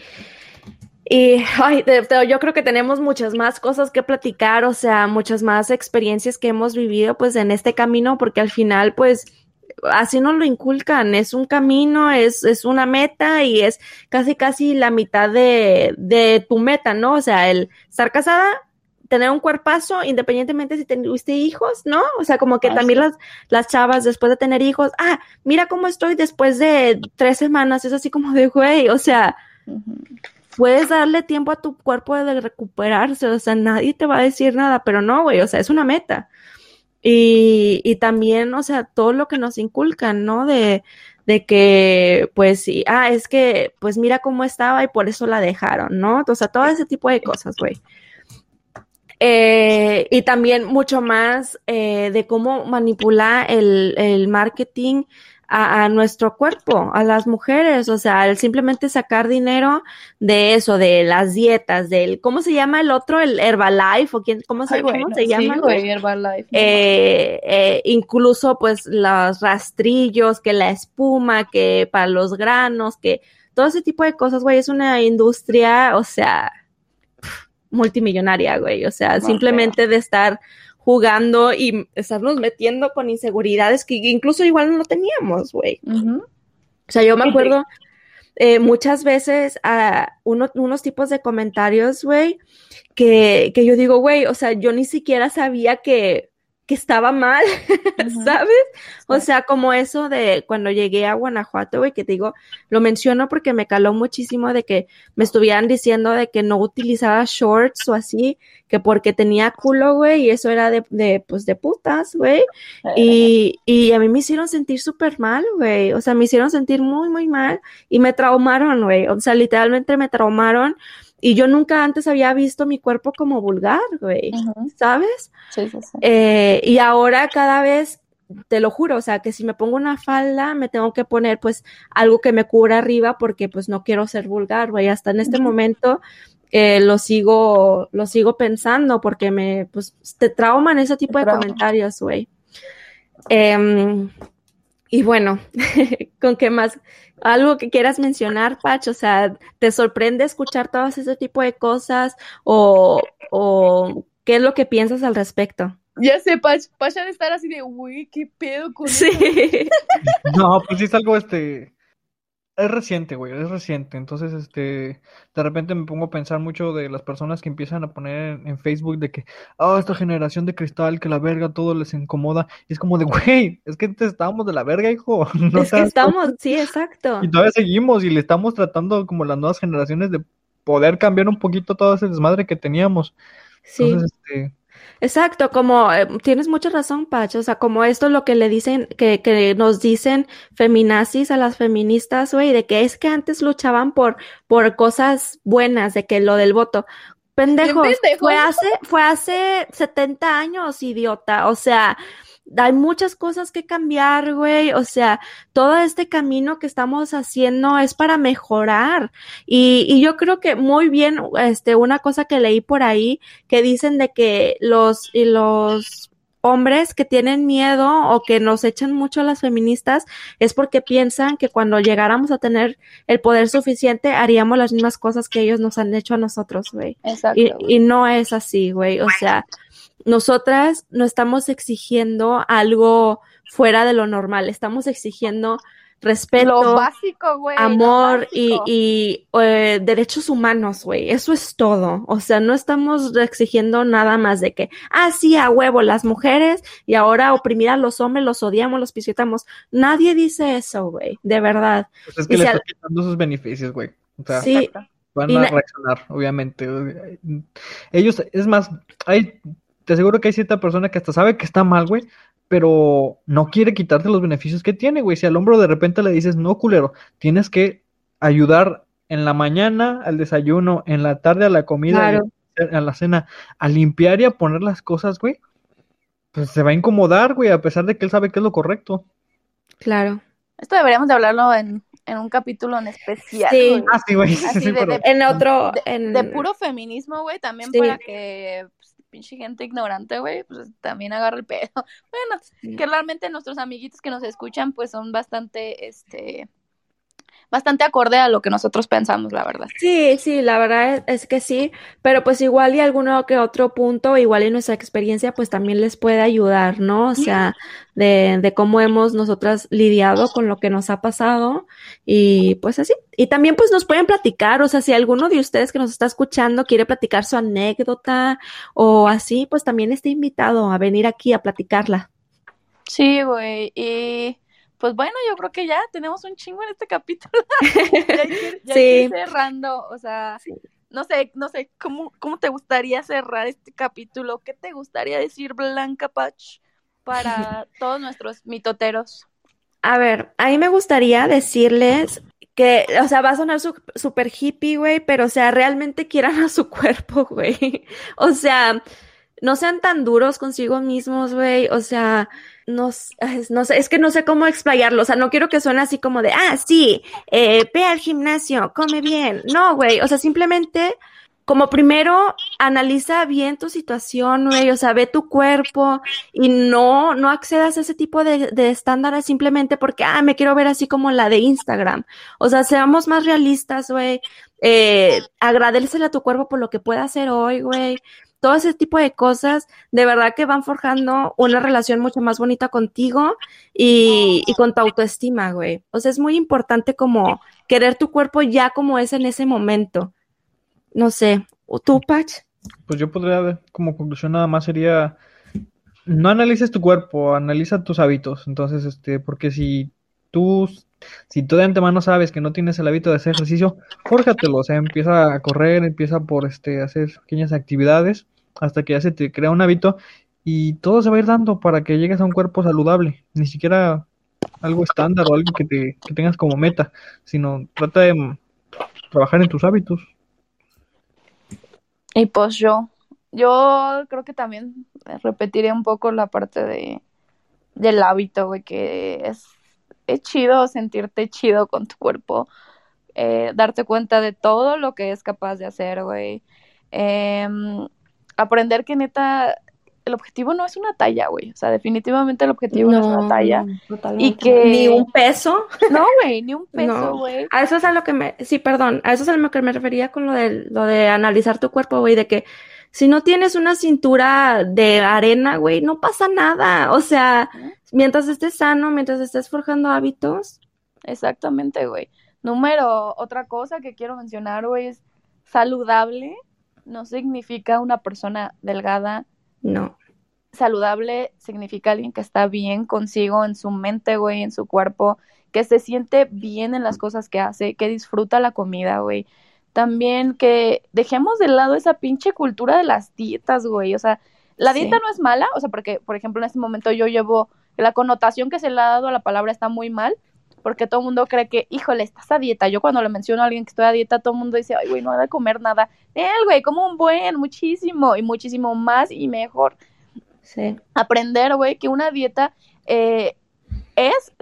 Y ay, de- yo creo que tenemos muchas más cosas que platicar, o sea, muchas más experiencias que hemos vivido pues en este camino, porque al final pues así nos lo inculcan, es un camino, es, es una meta y es casi casi la mitad de, de tu meta, ¿no? O sea, el estar casada, tener un cuerpazo, independientemente si tuviste hijos, ¿no? O sea, como que Ah, también sí. las, las chavas después de tener hijos, ah, mira cómo estoy después de tres semanas, es así como de, güey, o sea, puedes darle tiempo a tu cuerpo de recuperarse, o sea, nadie te va a decir nada, pero no, güey, o sea, es una meta. Y, y también, o sea, todo lo que nos inculcan, ¿no? De, de que, pues, sí, ah, es que, pues mira cómo estaba y por eso la dejaron, ¿no? O sea, todo ese tipo de cosas, güey. Eh, y también mucho más eh, de cómo manipula el, el marketing a, a nuestro cuerpo, a las mujeres, o sea, el simplemente sacar dinero de eso, de las dietas, del, ¿cómo se llama el otro? El Herbalife, o quién, ¿cómo se, Ay, güey, cómo no, se sí, llama? güey, Herbalife, Eh, eh, incluso pues los rastrillos, que la espuma, que para los granos, que todo ese tipo de cosas, güey, es una industria, o sea, multimillonaria, güey, o sea, No, simplemente de estar jugando y estarnos metiendo con inseguridades que incluso igual no teníamos, güey. O sea, yo me acuerdo eh, muchas veces a uno- unos tipos de comentarios, güey, que, que yo digo, güey, o sea, yo ni siquiera sabía que, que estaba mal. ¿sabes? O Sí. sea, como eso de cuando llegué a Guanajuato, güey, que te digo, lo menciono porque me caló muchísimo de que me estuvieran diciendo de que no utilizaba shorts o así, que porque tenía culo, güey, y eso era de, de pues, de putas, güey. Y, y a mí me hicieron sentir súper mal, güey. O sea, me hicieron sentir muy, muy mal y me traumaron, güey. O sea, literalmente me traumaron y yo nunca antes había visto mi cuerpo como vulgar, güey. ¿Sabes? Sí, sí, sí. Eh, y ahora cada vez, te lo juro, o sea, que si me pongo una falda, me tengo que poner pues algo que me cubra arriba porque pues no quiero ser vulgar, güey. Hasta en este momento eh, lo sigo, lo sigo pensando porque me, pues, te trauman ese tipo Te de trauman. comentarios, güey. Em, y bueno, ¿con qué más? ¿Algo que quieras mencionar, Pach? O sea, ¿te sorprende escuchar todo ese tipo de cosas? ¿O, o qué es lo que piensas al respecto? Ya sé, Pach, Pach ha de estar así de, güey, qué pedo con eso. Sí. No, pues sí es algo, este, es reciente, güey, es reciente. Entonces, este, de repente me pongo a pensar mucho de las personas que empiezan a poner en, en Facebook de que, ah, esta generación de cristal, que la verga todo les incomoda. Y es como de, güey, es que antes estábamos de la verga, hijo. No es que estamos, sí, exacto. Y todavía seguimos y le estamos tratando como las nuevas generaciones de poder cambiar un poquito todo ese desmadre que teníamos. Sí. Entonces, este, Exacto, como eh, tienes mucha razón, Pacho, o sea, como esto es lo que le dicen, que, que nos dicen feminazis a las feministas, güey, de que es que antes luchaban por, por cosas buenas, de que lo del voto. Pendejos, pendejos. fue hace, fue hace 70 años, idiota, o sea, hay muchas cosas que cambiar, güey, o sea, todo este camino que estamos haciendo es para mejorar. Y, y yo creo que muy bien, este, una cosa que leí por ahí, que dicen de que los, y los hombres que tienen miedo o que nos echan mucho a las feministas es porque piensan que cuando llegáramos a tener el poder suficiente haríamos las mismas cosas que ellos nos han hecho a nosotros, güey. Exacto. Y no es así, güey. O sea, nosotras no estamos exigiendo algo fuera de lo normal, estamos exigiendo respeto, Lo básico, güey. amor y, básico. y eh, derechos humanos, güey. Eso es todo. O sea, no estamos exigiendo nada más de que, ah, sí, a huevo, las mujeres y ahora oprimir a los hombres, los odiamos, los pisoteamos. Nadie dice eso, güey, de verdad. pues es que Y le si está al- quitando sus beneficios, güey. O sea, Sí, van a na- reaccionar, obviamente. Ellos, es más, hay, te aseguro que hay cierta persona que hasta sabe que está mal, güey, pero no quiere quitarte los beneficios que tiene, güey. Si al hombro de repente le dices, no, culero, tienes que ayudar en la mañana al desayuno, en la tarde a la comida, Claro. a la cena, a limpiar y a poner las cosas, güey, pues se va a incomodar, güey, a pesar de que él sabe que es lo correcto. claro. Esto deberíamos de hablarlo en, en un capítulo en especial. Sí. güey. Ah, sí, güey, sí, Así sí, de- de- En otro, de, en... de puro feminismo, güey, también Sí. para que pinche gente ignorante, güey, pues también agarre el pedo. Bueno, Sí. que realmente nuestros amiguitos que nos escuchan, pues son bastante, este, bastante acorde a lo que nosotros pensamos, la verdad. Sí, sí, la verdad es, es que sí, pero pues igual y alguno que otro punto, igual y nuestra experiencia, pues también les puede ayudar, ¿no? O sea, de, de cómo hemos nosotras lidiado con lo que nos ha pasado y pues así. Y también pues nos pueden platicar, o sea, si alguno de ustedes que nos está escuchando quiere platicar su anécdota o así, pues también está invitado a venir aquí a platicarla. Sí, güey, y pues bueno, yo creo que ya tenemos un chingo en este capítulo. ya ir- ya Sí. cerrando, o sea, no sé, no sé, ¿cómo, ¿cómo te gustaría cerrar este capítulo? ¿Qué te gustaría decir, Blanca Pach, para todos nuestros mitoteros? A ver, a mí me gustaría decirles que, o sea, va a sonar su- súper hippie, güey, pero, o sea, realmente quieran a su cuerpo, güey. O sea, no sean tan duros consigo mismos, güey. O sea, no, no sé, es que no sé cómo explayarlo. O sea, no quiero que suene así como de, ah, sí, eh, ve al gimnasio, come bien. No, güey. O sea, simplemente, como primero, analiza bien tu situación, güey. O sea, ve tu cuerpo y no, no accedas a ese tipo de, de estándares simplemente porque, ah, me quiero ver así como la de Instagram. O sea, seamos más realistas, güey. Eh, agradecele a tu cuerpo por lo que pueda hacer hoy, güey. Todo ese tipo de cosas, de verdad que van forjando una relación mucho más bonita contigo y, con tu autoestima, güey. O sea, es muy importante como querer tu cuerpo ya como es en ese momento. No sé, ¿o ¿tú, Patch? Pues yo podría, como conclusión nada más sería, no analices tu cuerpo, analiza tus hábitos. Entonces, este, porque si tú, si tú de antemano sabes que no tienes el hábito de hacer ejercicio, fórjatelo, o sea, empieza a correr, empieza por, este, hacer pequeñas actividades hasta que ya se te crea un hábito y todo se va a ir dando para que llegues a un cuerpo saludable, ni siquiera algo estándar o algo que te, tengas como meta, sino trata de trabajar en tus hábitos. Y pues yo, yo creo que también repetiré un poco la parte de del hábito, güey, que es, es chido sentirte chido con tu cuerpo, eh, darte cuenta de todo lo que es capaz de hacer, güey. Em, aprender que neta el objetivo no es una talla, güey. O sea, definitivamente el objetivo no, es una talla. totalmente. Y que- Ni un peso. No, güey, ni un peso, No. güey. A eso es a lo que me, sí, perdón, a eso es a lo que me refería con lo de, lo de analizar tu cuerpo, güey, de que si no tienes una cintura de arena, güey, no pasa nada. O sea, mientras estés sano, mientras estés forjando hábitos, Exactamente, güey. Número, otra cosa que quiero mencionar, güey, es saludable no significa una persona delgada. no. Saludable significa alguien que está bien consigo en su mente, güey, en su cuerpo, que se siente bien en las cosas que hace, que disfruta la comida, güey. También que dejemos de lado esa pinche cultura de las dietas, güey. O sea, la Sí. dieta no es mala, o sea, porque, por ejemplo, en este momento yo llevo la connotación que se le ha dado a la palabra está muy mal, porque todo el mundo cree que, híjole, estás a dieta. Yo cuando le menciono a alguien que estoy a dieta, todo el mundo dice, ay, güey, no he de comer nada. Él, güey, como un buen, muchísimo, y muchísimo más y mejor. Sí. Aprender, güey, que una dieta eh, es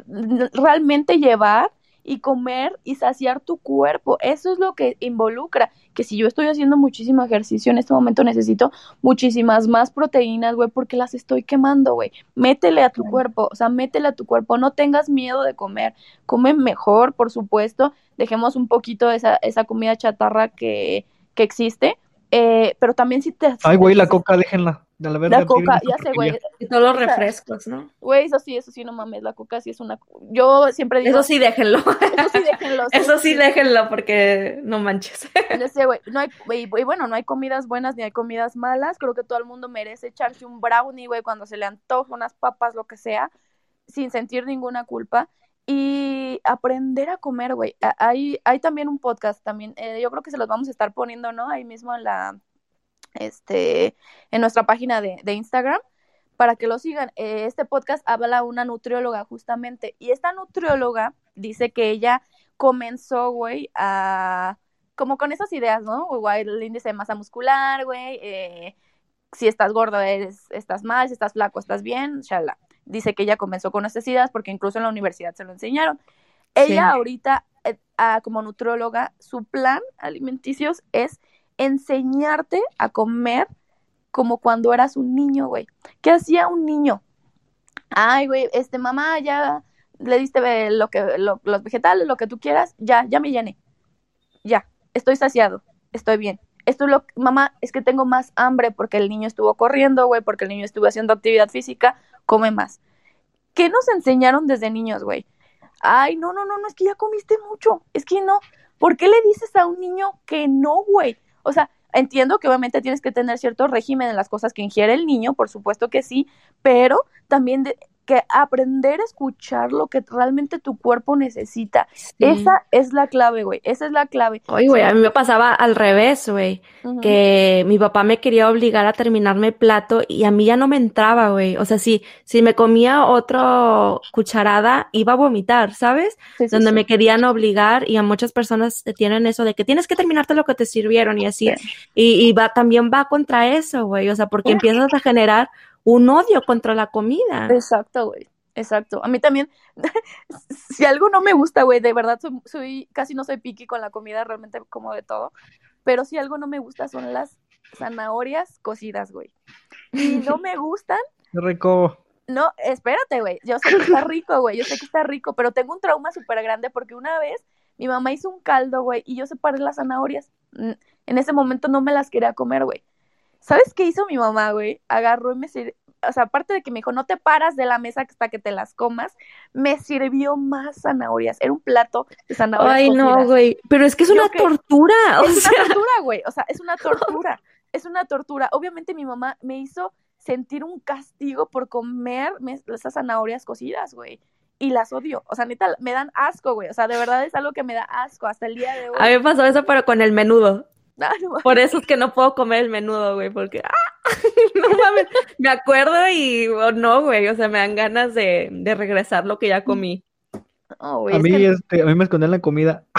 realmente llevar y comer y saciar tu cuerpo. Eso es lo que involucra. Que si yo estoy haciendo muchísimo ejercicio en este momento, necesito muchísimas más proteínas, güey, porque las estoy quemando, güey. Métele a tu cuerpo, o sea, métele a tu cuerpo. No tengas miedo de comer. Come mejor, por supuesto. Dejemos un poquito esa, esa comida chatarra que, que existe. eh, pero también si te... Ay, güey, la coca, déjenla. De la verga, La coca, ya sé, güey. Y todos los refrescos, ¿no? Güey, eso sí, eso sí, no mames, la coca sí es una... Yo siempre digo... Eso sí, déjenlo. Eso sí, déjenlo. Eso sí, déjenlo, porque no manches. Ya sé, güey, no hay, güey, güey, bueno, no hay comidas buenas ni hay comidas malas. Creo que todo el mundo merece echarse un brownie, güey, cuando se le antoja unas papas, lo que sea, sin sentir ninguna culpa. Y aprender a comer, güey. Hay, hay también un podcast, también, eh, yo creo que se los vamos a estar poniendo, ¿no? Ahí mismo en la, este, en nuestra página de, de Instagram, para que lo sigan. Eh, este podcast habla una nutrióloga, justamente, y esta nutrióloga dice que ella comenzó, güey, a como con esas ideas, ¿no? Güey, el índice de masa muscular, güey, eh, si estás gordo, eres, estás mal, si estás flaco, estás bien, shala. Dice que ella comenzó con esas ideas porque incluso en la universidad se lo enseñaron. Ella Sí. ahorita, eh, ah, como nutrióloga, su plan alimenticios es enseñarte a comer como cuando eras un niño, güey. ¿Qué hacía un niño? Ay, güey, este, mamá, ya le diste eh, lo que, lo- los vegetales, lo que tú quieras, ya, ya me llené. Ya, estoy saciado, estoy bien. Esto es lo que, mamá, es que tengo más hambre porque el niño estuvo corriendo, güey, porque el niño estuvo haciendo actividad física, come más. ¿Qué nos enseñaron desde niños, güey? Ay, no, no, no, no, es que ya comiste mucho, es que no. ¿Por qué le dices a un niño que no, güey? O sea, entiendo que obviamente tienes que tener cierto régimen en las cosas que ingiere el niño, por supuesto que sí, pero también de- que aprender a escuchar lo que realmente tu cuerpo necesita. Esa es la clave, güey, esa es la clave. Oye, güey, a mí me pasaba al revés, güey. Que mi papá me quería obligar a terminarme el plato y a mí ya no me entraba, güey. O sea, si, si me comía otra cucharada, iba a vomitar, ¿sabes? Sí, sí, Donde me querían obligar y a muchas personas tienen eso de que tienes que terminarte lo que te sirvieron y así. Y, y va, también va contra eso, güey. O sea, porque empiezas a generar un odio contra la comida. Exacto, güey. Exacto. A mí también, si algo no me gusta, güey, de verdad soy, soy, casi no soy picky con la comida, realmente como de todo. Pero si algo no me gusta son las zanahorias cocidas, güey. Y no me gustan, rico. no, espérate, güey. Yo sé que está rico, güey. Yo sé que está rico, pero tengo un trauma súper grande porque una vez mi mamá hizo un caldo, güey, y yo separé las zanahorias. Mm, En ese momento no me las quería comer, güey. ¿Sabes qué hizo mi mamá, güey? Agarró y me sirvió, o sea, aparte de que me dijo, no te paras de la mesa hasta que te las comas, me sirvió más zanahorias. Era un plato de zanahorias Ay, no, güey. Pero es que es Yo una que- tortura. O Es sea, una tortura, güey. O sea, es una tortura. Es una tortura. Obviamente mi mamá me hizo sentir un castigo por comer me- esas zanahorias cocidas, güey. Y las odio. O sea, neta, me dan asco, güey. O sea, de verdad es algo que me da asco hasta el día de hoy. a mí me pasó eso, pero con el menudo. Ah, no. Por eso es que no puedo comer el menudo, güey, porque ¡ah! no mames, me acuerdo y oh, no, güey, o sea, me dan ganas de, de regresar lo que ya comí. Güey, A mí, que- este, a mí me escondían la comida.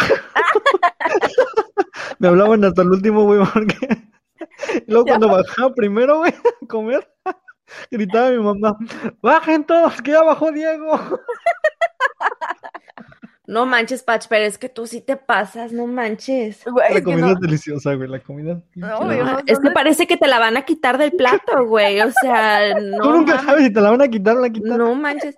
me hablaban hasta el último, güey, porque... Luego Ya. cuando bajaba primero, güey, a comer, gritaba mi mamá, bajen todos, que ya bajó Diego. No manches, Patch, pero es que tú sí te pasas, no manches. Güey, La comida no- es deliciosa, güey. La comida. No, güey, no- Es que no- parece que te la van a quitar del plato, güey. O sea, no. Tú nunca mames. sabes si te la van a quitar o la quitan. No manches.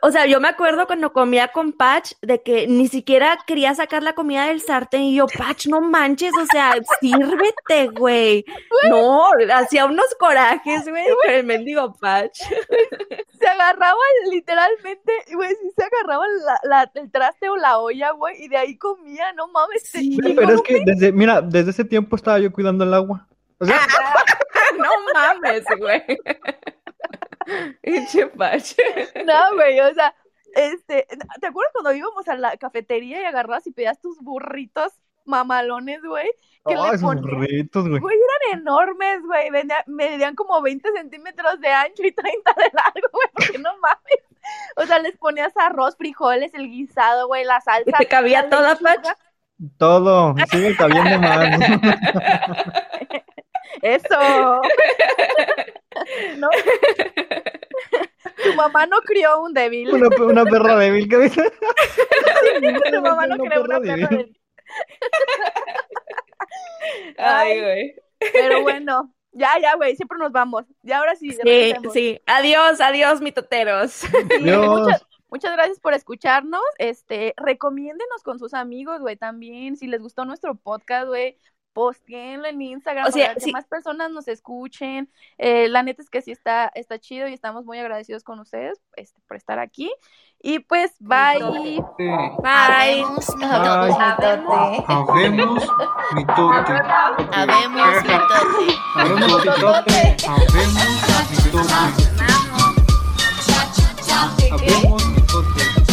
O sea, yo me acuerdo cuando comía con Patch de que ni siquiera quería sacar la comida del sartén y yo, Patch, no manches, o sea, sírvete, güey. No, hacía unos corajes, güey, el mendigo Patch. se agarraba literalmente, güey, sí se agarraba la, la- el traste o la olla, güey, y de ahí comía, no mames. Sí, Pero es que desde, mira, desde ese tiempo estaba yo cuidando el agua. O sea, No mames, güey. No, güey, o sea, este, ¿te acuerdas cuando íbamos a la cafetería y agarrabas y pedías tus burritos mamalones, güey? Que oh, le esos ponían- burritos, güey. Güey, eran enormes, güey. vendía- Medían como 20 centímetros de ancho y 30 de largo, güey. Porque no mames. O sea, les ponías arroz, frijoles, el guisado, güey, la salsa. ¿Y te cabía toda. Patch? Todo. Sigue cabiendo más. Eso. no. Tu mamá no crió un débil. Una, una perra débil que dice. Tu mamá no creó una perra perra débil. débil. Ay, güey. Pero bueno, ya, ya, güey, siempre nos vamos. Ya ahora sí. Sí, sí. Adiós, adiós, mitoteros. Sí, Adiós. muchas, muchas gracias por escucharnos. Este, recomiéndenos con sus amigos, güey, también. Si les gustó nuestro podcast, güey, posteenlo en Instagram o sea, para que más personas nos escuchen. Eh, la neta es que sí está, está chido y estamos muy agradecidos con ustedes este, por estar aquí. Y pues, bye. Bye. Habemos mitote. Habemos mitote. Habemos mitote. Habemos mitote. Habemos mitote. Habemos mitote.